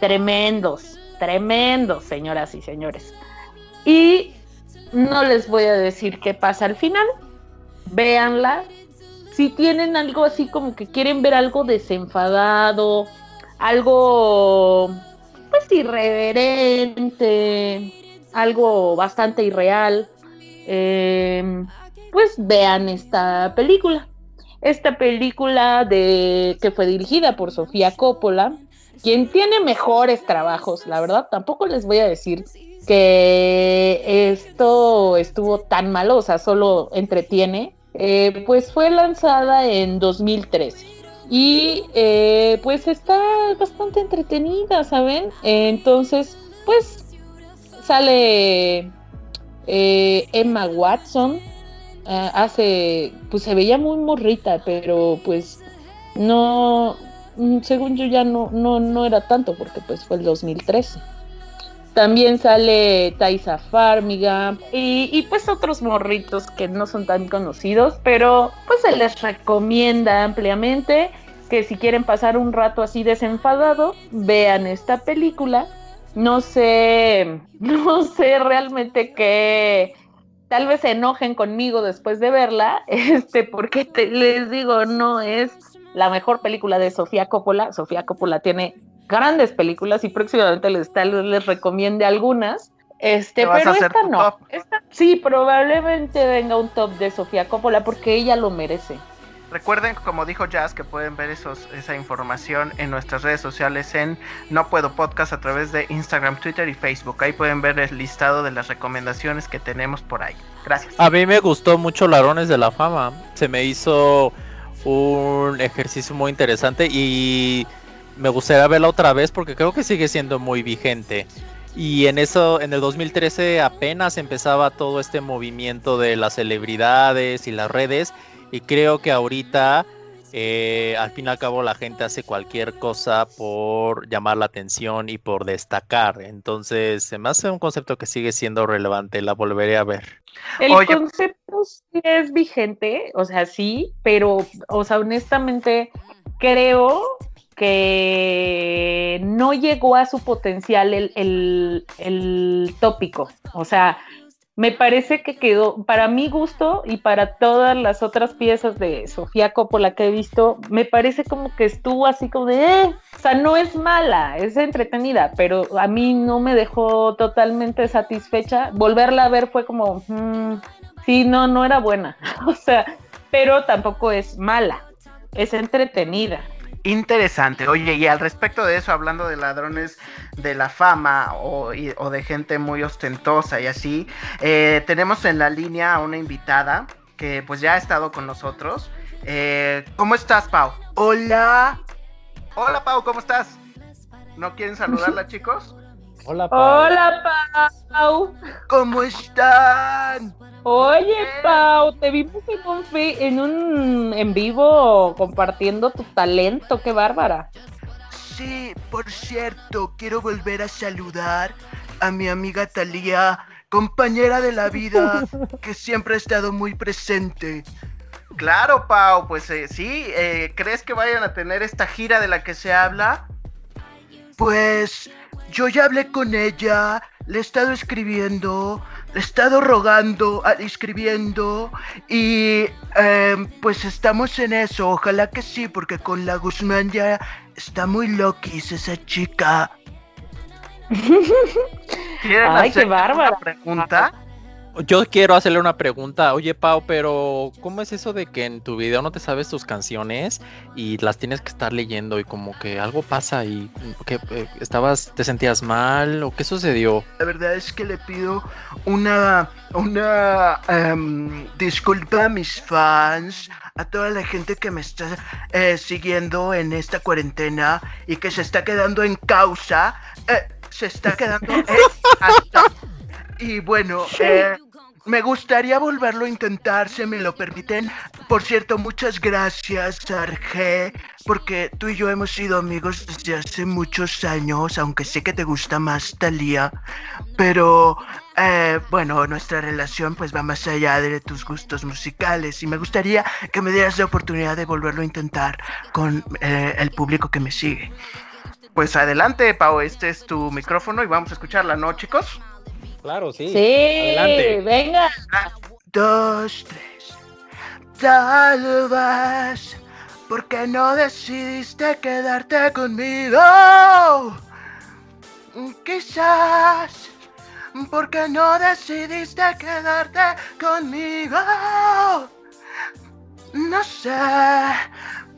tremendos, tremendos, señoras y señores. Y no les voy a decir qué pasa al final, véanla, si tienen algo así como que quieren ver algo desenfadado, algo pues irreverente, algo bastante irreal, eh, pues vean esta película. Esta película de que fue dirigida por Sofía Coppola, quien tiene mejores trabajos, la verdad, tampoco les voy a decir que esto estuvo tan malo, o sea, solo entretiene, eh, pues fue lanzada en 2013 y eh, pues está bastante entretenida, ¿saben? entonces, pues sale eh, Emma Watson, hace, pues se veía muy morrita, pero pues no, según yo ya no, no, no era tanto porque pues fue el 2013. También sale Taisa Farmiga y, pues otros morritos que no son tan conocidos, pero pues se les recomienda ampliamente que si quieren pasar un rato así desenfadado, vean esta película. No sé, no sé realmente qué, tal vez se enojen conmigo después de verla, este, porque les digo, no es la mejor película de Sofía Coppola. Sofía Coppola tiene grandes películas y próximamente les, tal vez les recomiende algunas. Este, pero esta no. Esta, sí, probablemente venga un top de Sofía Coppola porque ella lo merece. Recuerden, como dijo Jazz, que pueden ver esos, esa información en nuestras redes sociales en No Puedo Podcast a través de Instagram, Twitter y Facebook. Ahí pueden ver el listado de las recomendaciones que tenemos por ahí. Gracias. A mí me gustó mucho Larones de la Fama. Se me hizo un ejercicio muy interesante y me gustaría verla otra vez porque creo que sigue siendo muy vigente. Y en eso, en el 2013 apenas empezaba todo este movimiento de las celebridades y las redes. Y creo que ahorita, eh, al fin y al cabo, la gente hace cualquier cosa por llamar la atención y por destacar. Entonces, se me hace un concepto que sigue siendo relevante. La volveré a ver. El Oye, concepto sí es vigente, o sea, sí, pero, o sea, honestamente, creo que no llegó a su potencial el, el, el tópico. O sea, me parece que quedó, para mi gusto y para todas las otras piezas de Sofía Coppola que he visto, me parece como que estuvo así como de, eh, o sea, no es mala, es entretenida, pero a mí no me dejó totalmente satisfecha. Volverla a ver fue como, mm, sí, no, no era buena, o sea, pero tampoco es mala, es entretenida. Interesante. Oye, y al respecto de eso, hablando de ladrones de la fama o, y- o de gente muy ostentosa y así, eh, tenemos en la línea a una invitada que pues ya ha estado con nosotros. Eh, ¿Cómo estás, Pau? Hola. Hola, Pau, ¿cómo estás? ¿No quieren saludarla, chicos? Hola, Pau. Hola, Pau. ¿Cómo están? Oye, Pau, te vimos en un, en un en vivo compartiendo tu talento, qué bárbara. Sí, por cierto, quiero volver a saludar a mi amiga Talía, compañera de la vida, que siempre ha estado muy presente. Claro, Pau, pues eh, sí, eh, ¿crees que vayan a tener esta gira de la que se habla? Pues yo ya hablé con ella, le he estado escribiendo, estado rogando, escribiendo y em, pues estamos en eso, ojalá que sí, porque con la Guzmán ya está muy loquis esa chica. ¿Quieren Ay, qué bárbara. una pregunta? Yo quiero hacerle una pregunta. Oye, Pau, pero ¿cómo es eso de que en tu video no te sabes tus canciones y las tienes que estar leyendo y como que algo pasa y que eh, estabas, te sentías mal o qué sucedió? La verdad es que le pido una, una em, disculpa a mis fans, a toda la gente que me está eh, siguiendo en esta cuarentena y que se está quedando en causa, eh, se está quedando en hasta- Y bueno, eh, me gustaría volverlo a intentar, si me lo permiten. Por cierto, muchas gracias, Arge, porque tú y yo hemos sido amigos desde hace muchos años, aunque sé que te gusta más Talía. Pero eh, bueno, nuestra relación pues va más allá de tus gustos musicales y me gustaría que me dieras la oportunidad de volverlo a intentar con eh, el público que me sigue. Pues adelante, Pau, este es tu micrófono y vamos a escucharla, ¿no, chicos? Claro, sí. Sí, Adelante. venga. Dos, tres. Tal vez porque no decidiste quedarte conmigo. Quizás porque no decidiste quedarte conmigo. No sé.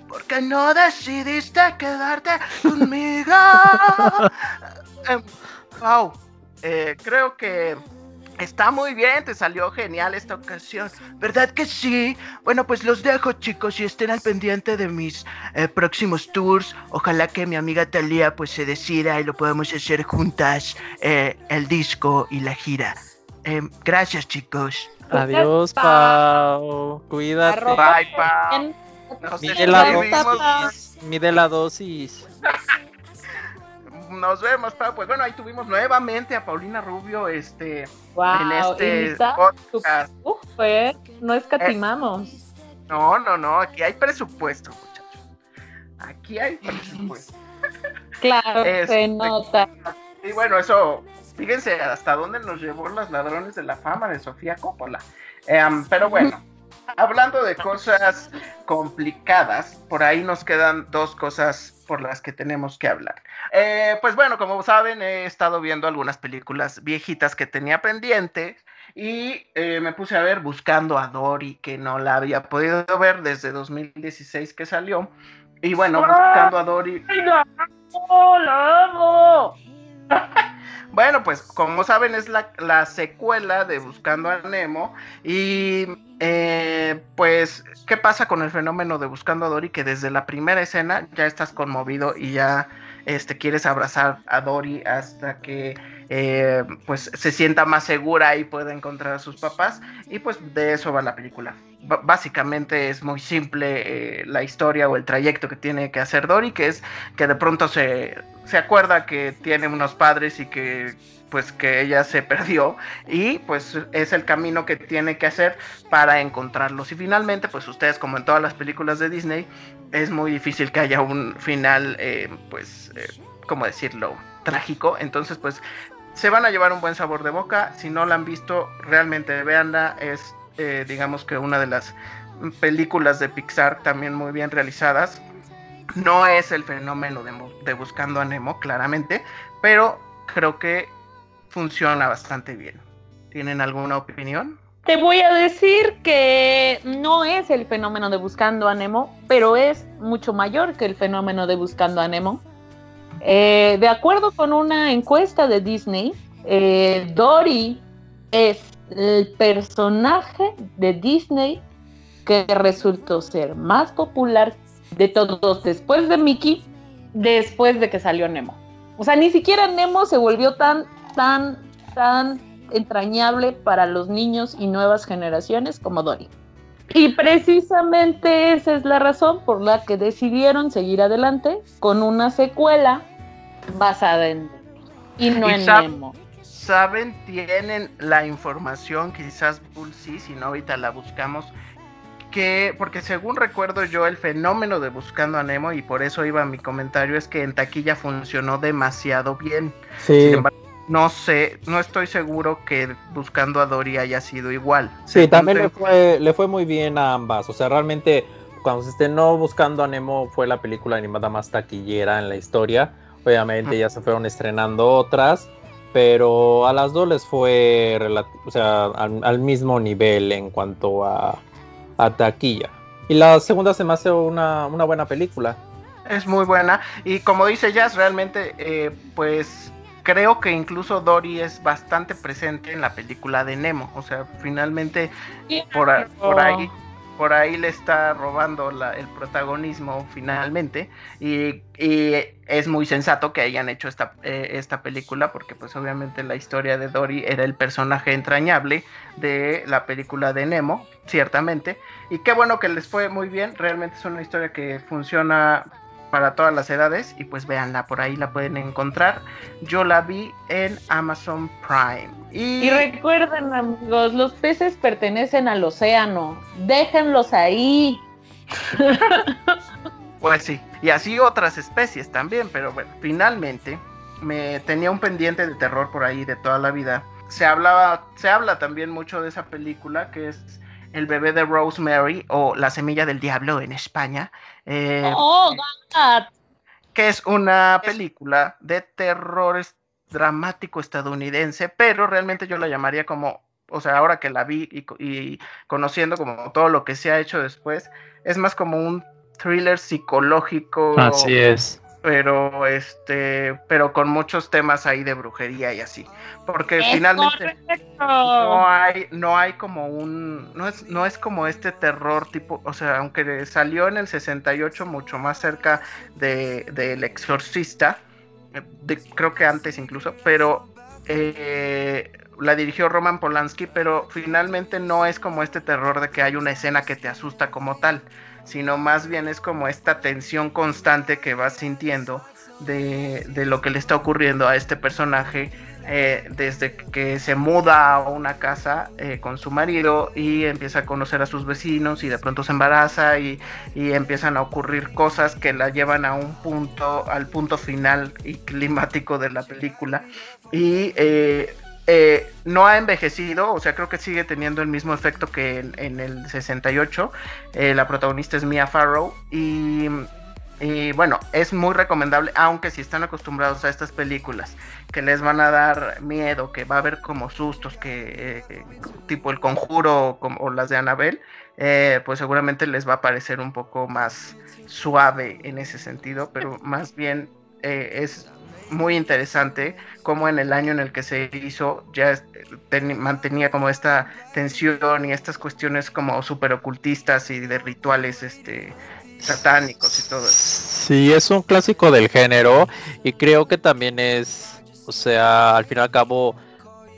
Porque no decidiste quedarte conmigo. Em, Pau, eh, creo que está muy bien, te salió genial esta ocasión. ¿Verdad que sí? Bueno, pues los dejo, chicos, y estén al pendiente de mis eh, próximos tours. Ojalá que mi amiga Talía pues se decida y lo podamos hacer juntas, eh, el disco y la gira. Gracias, chicos. Adiós, Pau. Cuídate. Bye, Pau. Nos Mide la despedimos. dosis. Mide la dosis. Nos vemos, Pau. Pues bueno, ahí tuvimos nuevamente a Paulina Rubio, este, Wow, en este podcast. Uf, no escatimamos. No, no, no, aquí hay presupuesto, muchachos. Aquí hay presupuesto. Claro, Este- se nota. Y bueno, eso, fíjense hasta dónde nos llevó los ladrones de la fama de Sofía Coppola. Em, pero bueno, hablando de cosas complicadas, por ahí nos quedan dos cosas por las que tenemos que hablar. Eh, pues bueno, como saben, he estado viendo algunas películas viejitas que tenía pendientes y eh, me puse a ver Buscando a Dory, que no la había podido ver desde 2016 que salió. Y bueno, Buscando a Dory ¡Hola, amo! Bueno, pues como saben es la, la secuela de Buscando a Nemo y eh, pues ¿qué pasa con el fenómeno de Buscando a Dory? Que desde la primera escena ya estás conmovido y ya este, quieres abrazar a Dory hasta que eh, pues se sienta más segura y pueda encontrar a sus papás. Y pues de eso va la película. Básicamente es muy simple eh, la historia o el trayecto que tiene que hacer Dory, que es que de pronto se, se acuerda que tiene unos padres y que pues que ella se perdió. Y pues es el camino que tiene que hacer para encontrarlos. Y finalmente pues ustedes como en todas las películas de Disney es muy difícil que haya un final eh, pues cómo decirlo trágico. Entonces pues se van a llevar un buen sabor de boca. Si no la han visto, realmente véanla. Es, eh, digamos que una de las películas de Pixar también muy bien realizadas. No es el fenómeno de, de Buscando a Nemo, claramente, pero creo que funciona bastante bien. ¿Tienen alguna opinión? Te voy a decir que no es el fenómeno de Buscando a Nemo, pero es mucho mayor que el fenómeno de Buscando a Nemo. Eh, de acuerdo con una encuesta de Disney, eh, Dory es el personaje de Disney que resultó ser más popular de todos después de Mickey, después de que salió Nemo. O sea, ni siquiera Nemo se volvió tan, tan, tan entrañable para los niños y nuevas generaciones como Dory. Y precisamente esa es la razón por la que decidieron seguir adelante con una secuela basada en y no en Nemo. ¿Saben? Tienen la información, quizás Bull sí, si no ahorita la buscamos, que, porque según recuerdo yo, el fenómeno de Buscando a Nemo, y por eso iba mi comentario, es que en taquilla funcionó demasiado bien. Sí. no sé, no estoy seguro que Buscando a Dory haya sido igual. Sí, también le fue, le fue muy bien a ambas. O sea, realmente, cuando se estrenó Buscando a Nemo, fue la película animada más taquillera en la historia. Obviamente ya se fueron estrenando otras, pero a las dos les fue o sea, al, mismo nivel en cuanto a, a, taquilla. Y la segunda se me hace una, una, buena película. Es muy buena. Y como dice Jazz, realmente, eh, pues creo que incluso Dory es bastante presente en la película de Nemo. O sea, finalmente por, por ahí por ahí le está robando el protagonismo finalmente. Y, es muy sensato que hayan hecho esta, eh, esta película porque pues obviamente la historia de Dory era el personaje entrañable de la película de Nemo, ciertamente, y qué bueno que les fue muy bien, realmente es una historia que funciona para todas las edades y pues véanla, por ahí la pueden encontrar. Yo la vi en Amazon Prime. Y, recuerden amigos, los peces pertenecen al océano, déjenlos ahí. pues sí, y así otras especies también, pero bueno, finalmente me tenía un pendiente de terror por ahí de toda la vida. Se hablaba, se habla también mucho de esa película que es El bebé de Rosemary o La semilla del diablo en España, eh, oh, que es una película de terror dramático estadounidense, pero realmente yo la llamaría como, o sea, ahora que la vi y conociendo como todo lo que se ha hecho después, es más como un thriller psicológico. Así es pero este pero con muchos temas ahí de brujería y así porque finalmente no hay no hay como un no es no es como este terror tipo o sea aunque salió en el 68 mucho más cerca de del exorcista de, creo que antes incluso pero eh, la dirigió Roman Polanski pero finalmente no es como este terror de que hay una escena que te asusta como tal sino más bien es como esta tensión constante que vas sintiendo de, lo que le está ocurriendo a este personaje eh, desde que se muda a una casa eh, con su marido y empieza a conocer a sus vecinos y de pronto se embaraza y, empiezan a ocurrir cosas que la llevan a un punto, al punto final y climático de la película. Y eh, eh, no ha envejecido, o sea, creo que sigue teniendo el mismo efecto que en, el 68. Eh, la protagonista es Mia Farrow y, bueno, es muy recomendable, aunque si están acostumbrados a estas películas que les van a dar miedo, que va a haber como sustos, que eh, tipo el conjuro o las de Annabelle, pues seguramente les va a parecer un poco más suave en ese sentido, pero más bien es muy interesante como en el año en el que se hizo ya mantenía como esta tensión y estas cuestiones como super ocultistas y de rituales este satánicos y todo eso. Sí, es un clásico del género y creo que también es, o sea, al fin y al cabo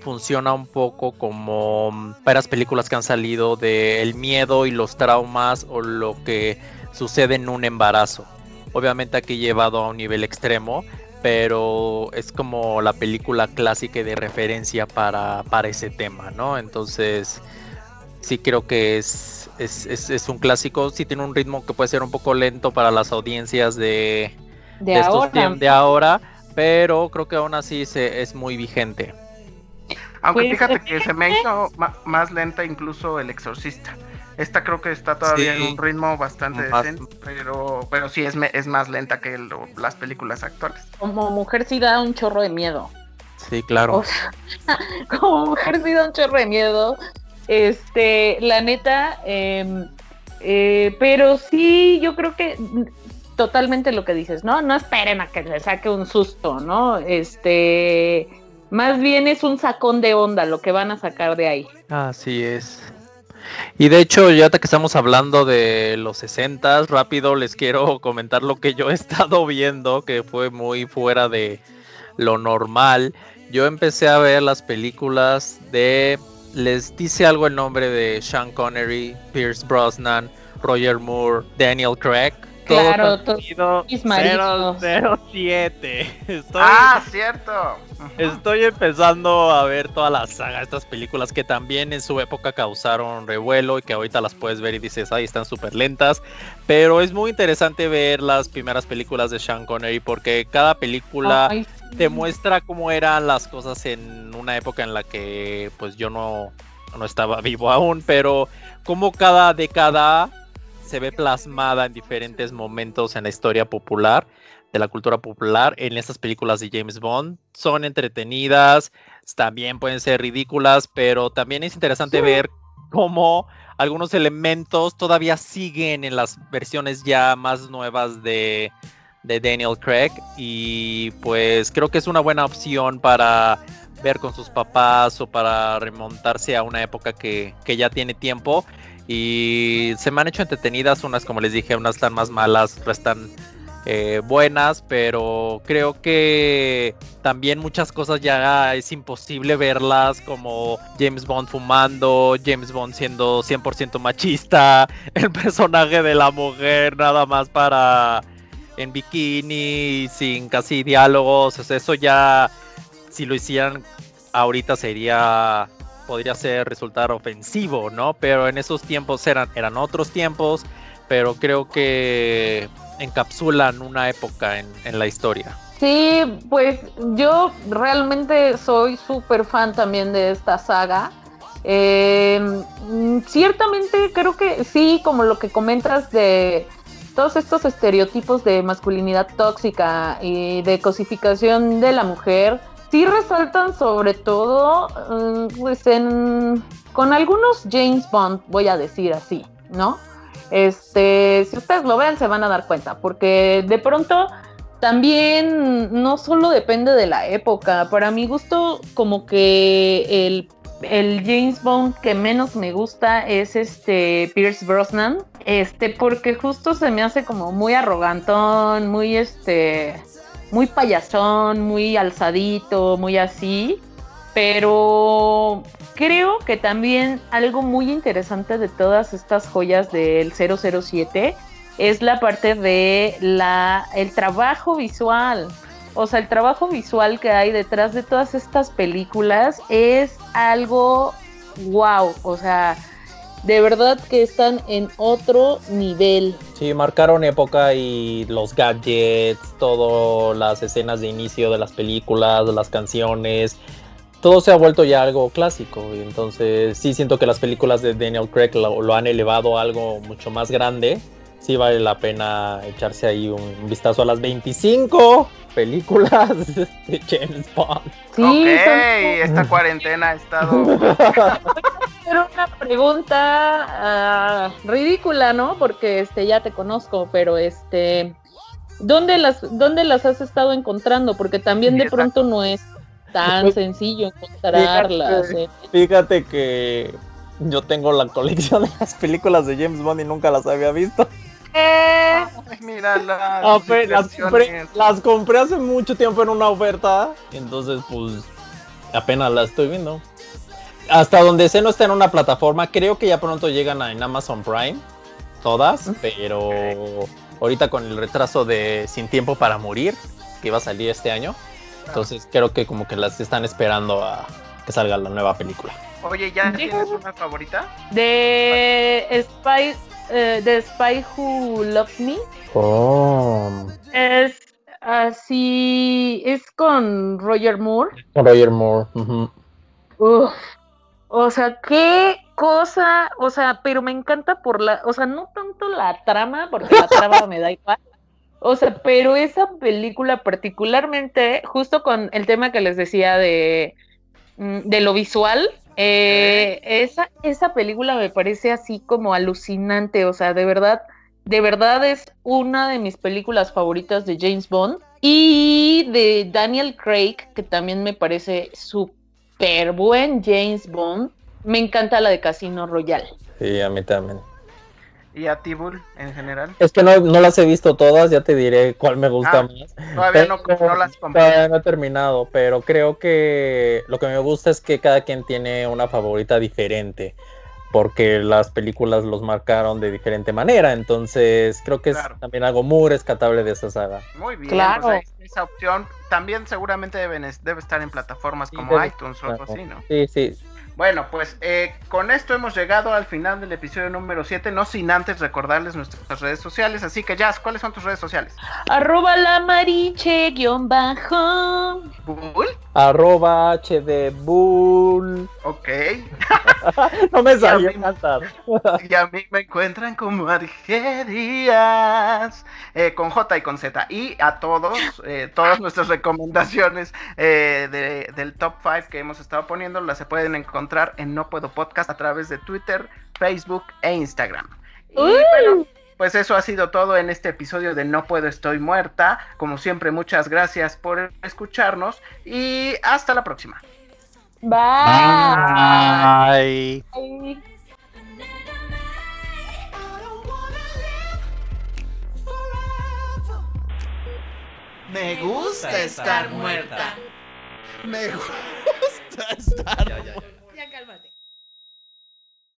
funciona un poco como varias películas que han salido de el miedo y los traumas o lo que sucede en un embarazo. Obviamente aquí llevado a un nivel extremo, pero es como la película clásica de referencia para, para ese tema, ¿no? Entonces, sí creo que es, es, un clásico, sí tiene un ritmo que puede ser un poco lento para las audiencias de, de, ahora. de ahora, pero creo que aún así se, es muy vigente. Aunque Pues, fíjate que se me hizo más lenta incluso El Exorcista. Esta creo que está todavía Sí. en un ritmo bastante Más- decente, pero, pero sí es, me- es más lenta que lo- las películas actuales. Como mujer sí da un chorro de miedo. Sí, claro. O sea, como mujer sí da un chorro de miedo. Este, la neta, em, eh, pero sí, yo creo que totalmente lo que dices, ¿no? No esperen a que le saque un susto, ¿no? Este, más bien es un sacón de onda lo que van a sacar de ahí. Así es. Y de hecho, ya que estamos hablando de los 60 rápido les quiero comentar lo que yo he estado viendo, que fue muy fuera de lo normal. Yo empecé a ver las películas de... Les dice algo el nombre de Sean Connery, Pierce Brosnan, Roger Moore, Daniel Craig. Claro, to- sido mis maridos. 007. Estoy... Ah, cierto. Estoy empezando a ver toda la saga, estas películas que también en su época causaron revuelo y que ahorita las puedes ver y dices, ay, están súper lentas. Pero es muy interesante ver las primeras películas de Sean Connery porque cada película Ay, te muestra cómo eran las cosas en una época en la que pues yo no, no estaba vivo aún, pero como cada década se ve plasmada en diferentes momentos en la historia popular, de la cultura popular, en estas películas de James Bond. Son entretenidas, también pueden ser ridículas, pero también es interesante ver cómo algunos elementos todavía siguen en las versiones ya más nuevas de, de Daniel Craig. Y pues creo que es una buena opción para ver con sus papás o para remontarse a una época que, que ya tiene tiempo y se me han hecho entretenidas, unas como les dije, unas están más malas, otras están eh, buenas, pero creo que también muchas cosas ya es imposible verlas, como James Bond fumando, James Bond siendo 100% machista, el personaje de la mujer nada más para en bikini, sin casi diálogos, eso ya si lo hicieran ahorita sería podría ser resultar ofensivo, ¿no? Pero en esos tiempos eran eran otros tiempos, pero creo que encapsulan una época en, en la historia. Sí, pues yo realmente soy súper fan también de esta saga. Eh, ciertamente creo que sí, como lo que comentas de todos estos estereotipos de masculinidad tóxica y de cosificación de la mujer, sí resaltan sobre todo mm, pues en, con algunos James Bond, voy a decir así, ¿no? Este, si ustedes lo ven, se van a dar cuenta, porque de pronto también no solo depende de la época. Para mi gusto, como que el, el James Bond que menos me gusta es este Pierce Brosnan. Este, porque justo se me hace como muy arrogantón, muy este. Muy payasón, muy alzadito, muy así. Pero creo que también algo muy interesante de todas estas joyas del 007 es la parte de la el trabajo visual. O sea, el trabajo visual que hay detrás de todas estas películas es algo wow, o sea, de verdad que están en otro nivel. Sí, marcaron época y los gadgets, todas las escenas de inicio de las películas, las canciones, todo se ha vuelto ya algo clásico. Y entonces sí siento que las películas de Daniel Craig lo, lo han elevado a algo mucho más grande. Sí vale la pena echarse ahí un, un vistazo a las 25 películas de James Bond. Sí, ok, son- esta cuarentena ha estado. Pero una pregunta ah, ridícula, ¿no? Porque este ya te conozco, pero este ¿dónde las dónde las has estado encontrando? Porque también de Exacto. pronto no es tan sencillo encontrarlas. Fíjate. ¿eh? Fíjate que yo tengo la colección de las películas de James Bond y nunca las había visto. Ay, mira las, Ah, fe- las, compré, las compré hace mucho tiempo en una oferta. Entonces, pues, apenas las estoy viendo. Hasta donde sé no está en una plataforma. Creo que ya pronto llegan a- en Amazon Prime. Todas. Pero ahorita con el retraso de Sin Tiempo para Morir, que iba a salir este año. Entonces creo que como que las están esperando a que salga la nueva película. Oye, ¿ya tienes una favorita? De Spy eh, de Spy Who Loves Me Oh. es Así es con Roger Moore. Roger Moore. ujú. Uf, o sea, qué cosa, o sea, pero me encanta por la, o sea, no tanto la trama, porque la trama me da igual. O sea, pero esa película particularmente, justo con el tema que les decía de, mm, de lo visual, eh, esa, esa película me parece así como alucinante, o sea, de verdad, de verdad es una de mis películas favoritas de James Bond y de Daniel Craig, que también me parece súper buen James Bond. Me encanta la de Casino Royale. Sí, a mí también. ¿Y a ti, Bull, en general? Es que no, no las he visto todas, ya te diré cuál me gusta Ah, más. Todavía no, Pero- no las compré. Todavía no he terminado, pero creo que lo que me gusta es que cada quien tiene una favorita diferente, porque las películas los marcaron de diferente manera, entonces creo que Claro. es también algo muy rescatable de esa saga. Muy bien, Claro. pues esa opción también seguramente deben, es- debe estar en plataformas Sí, como debe iTunes o algo así, ¿no? Sí, sí. Bueno, pues eh, con esto hemos llegado al final del episodio número 7, no sin antes recordarles nuestras redes sociales, así que Jazz, ¿cuáles son tus redes sociales? Arroba la mariche guion bajo. Bull, Arroba HD Bull. ok, No me salió mí- cantar. y a mí me encuentran como Argerias, eh, con J y con Z, y a todos, eh, todas nuestras recomendaciones eh, de- del top 5 que hemos estado poniendo las se pueden encontrar en No Puedo Podcast a través de Twitter, Facebook e Instagram. Y bueno, pues eso ha sido todo en este episodio de No Puedo Estoy Muerta. Como siempre, muchas gracias por escucharnos y hasta la próxima. Bye. Bye. Me gusta estar muerta. Me gusta estar muerta.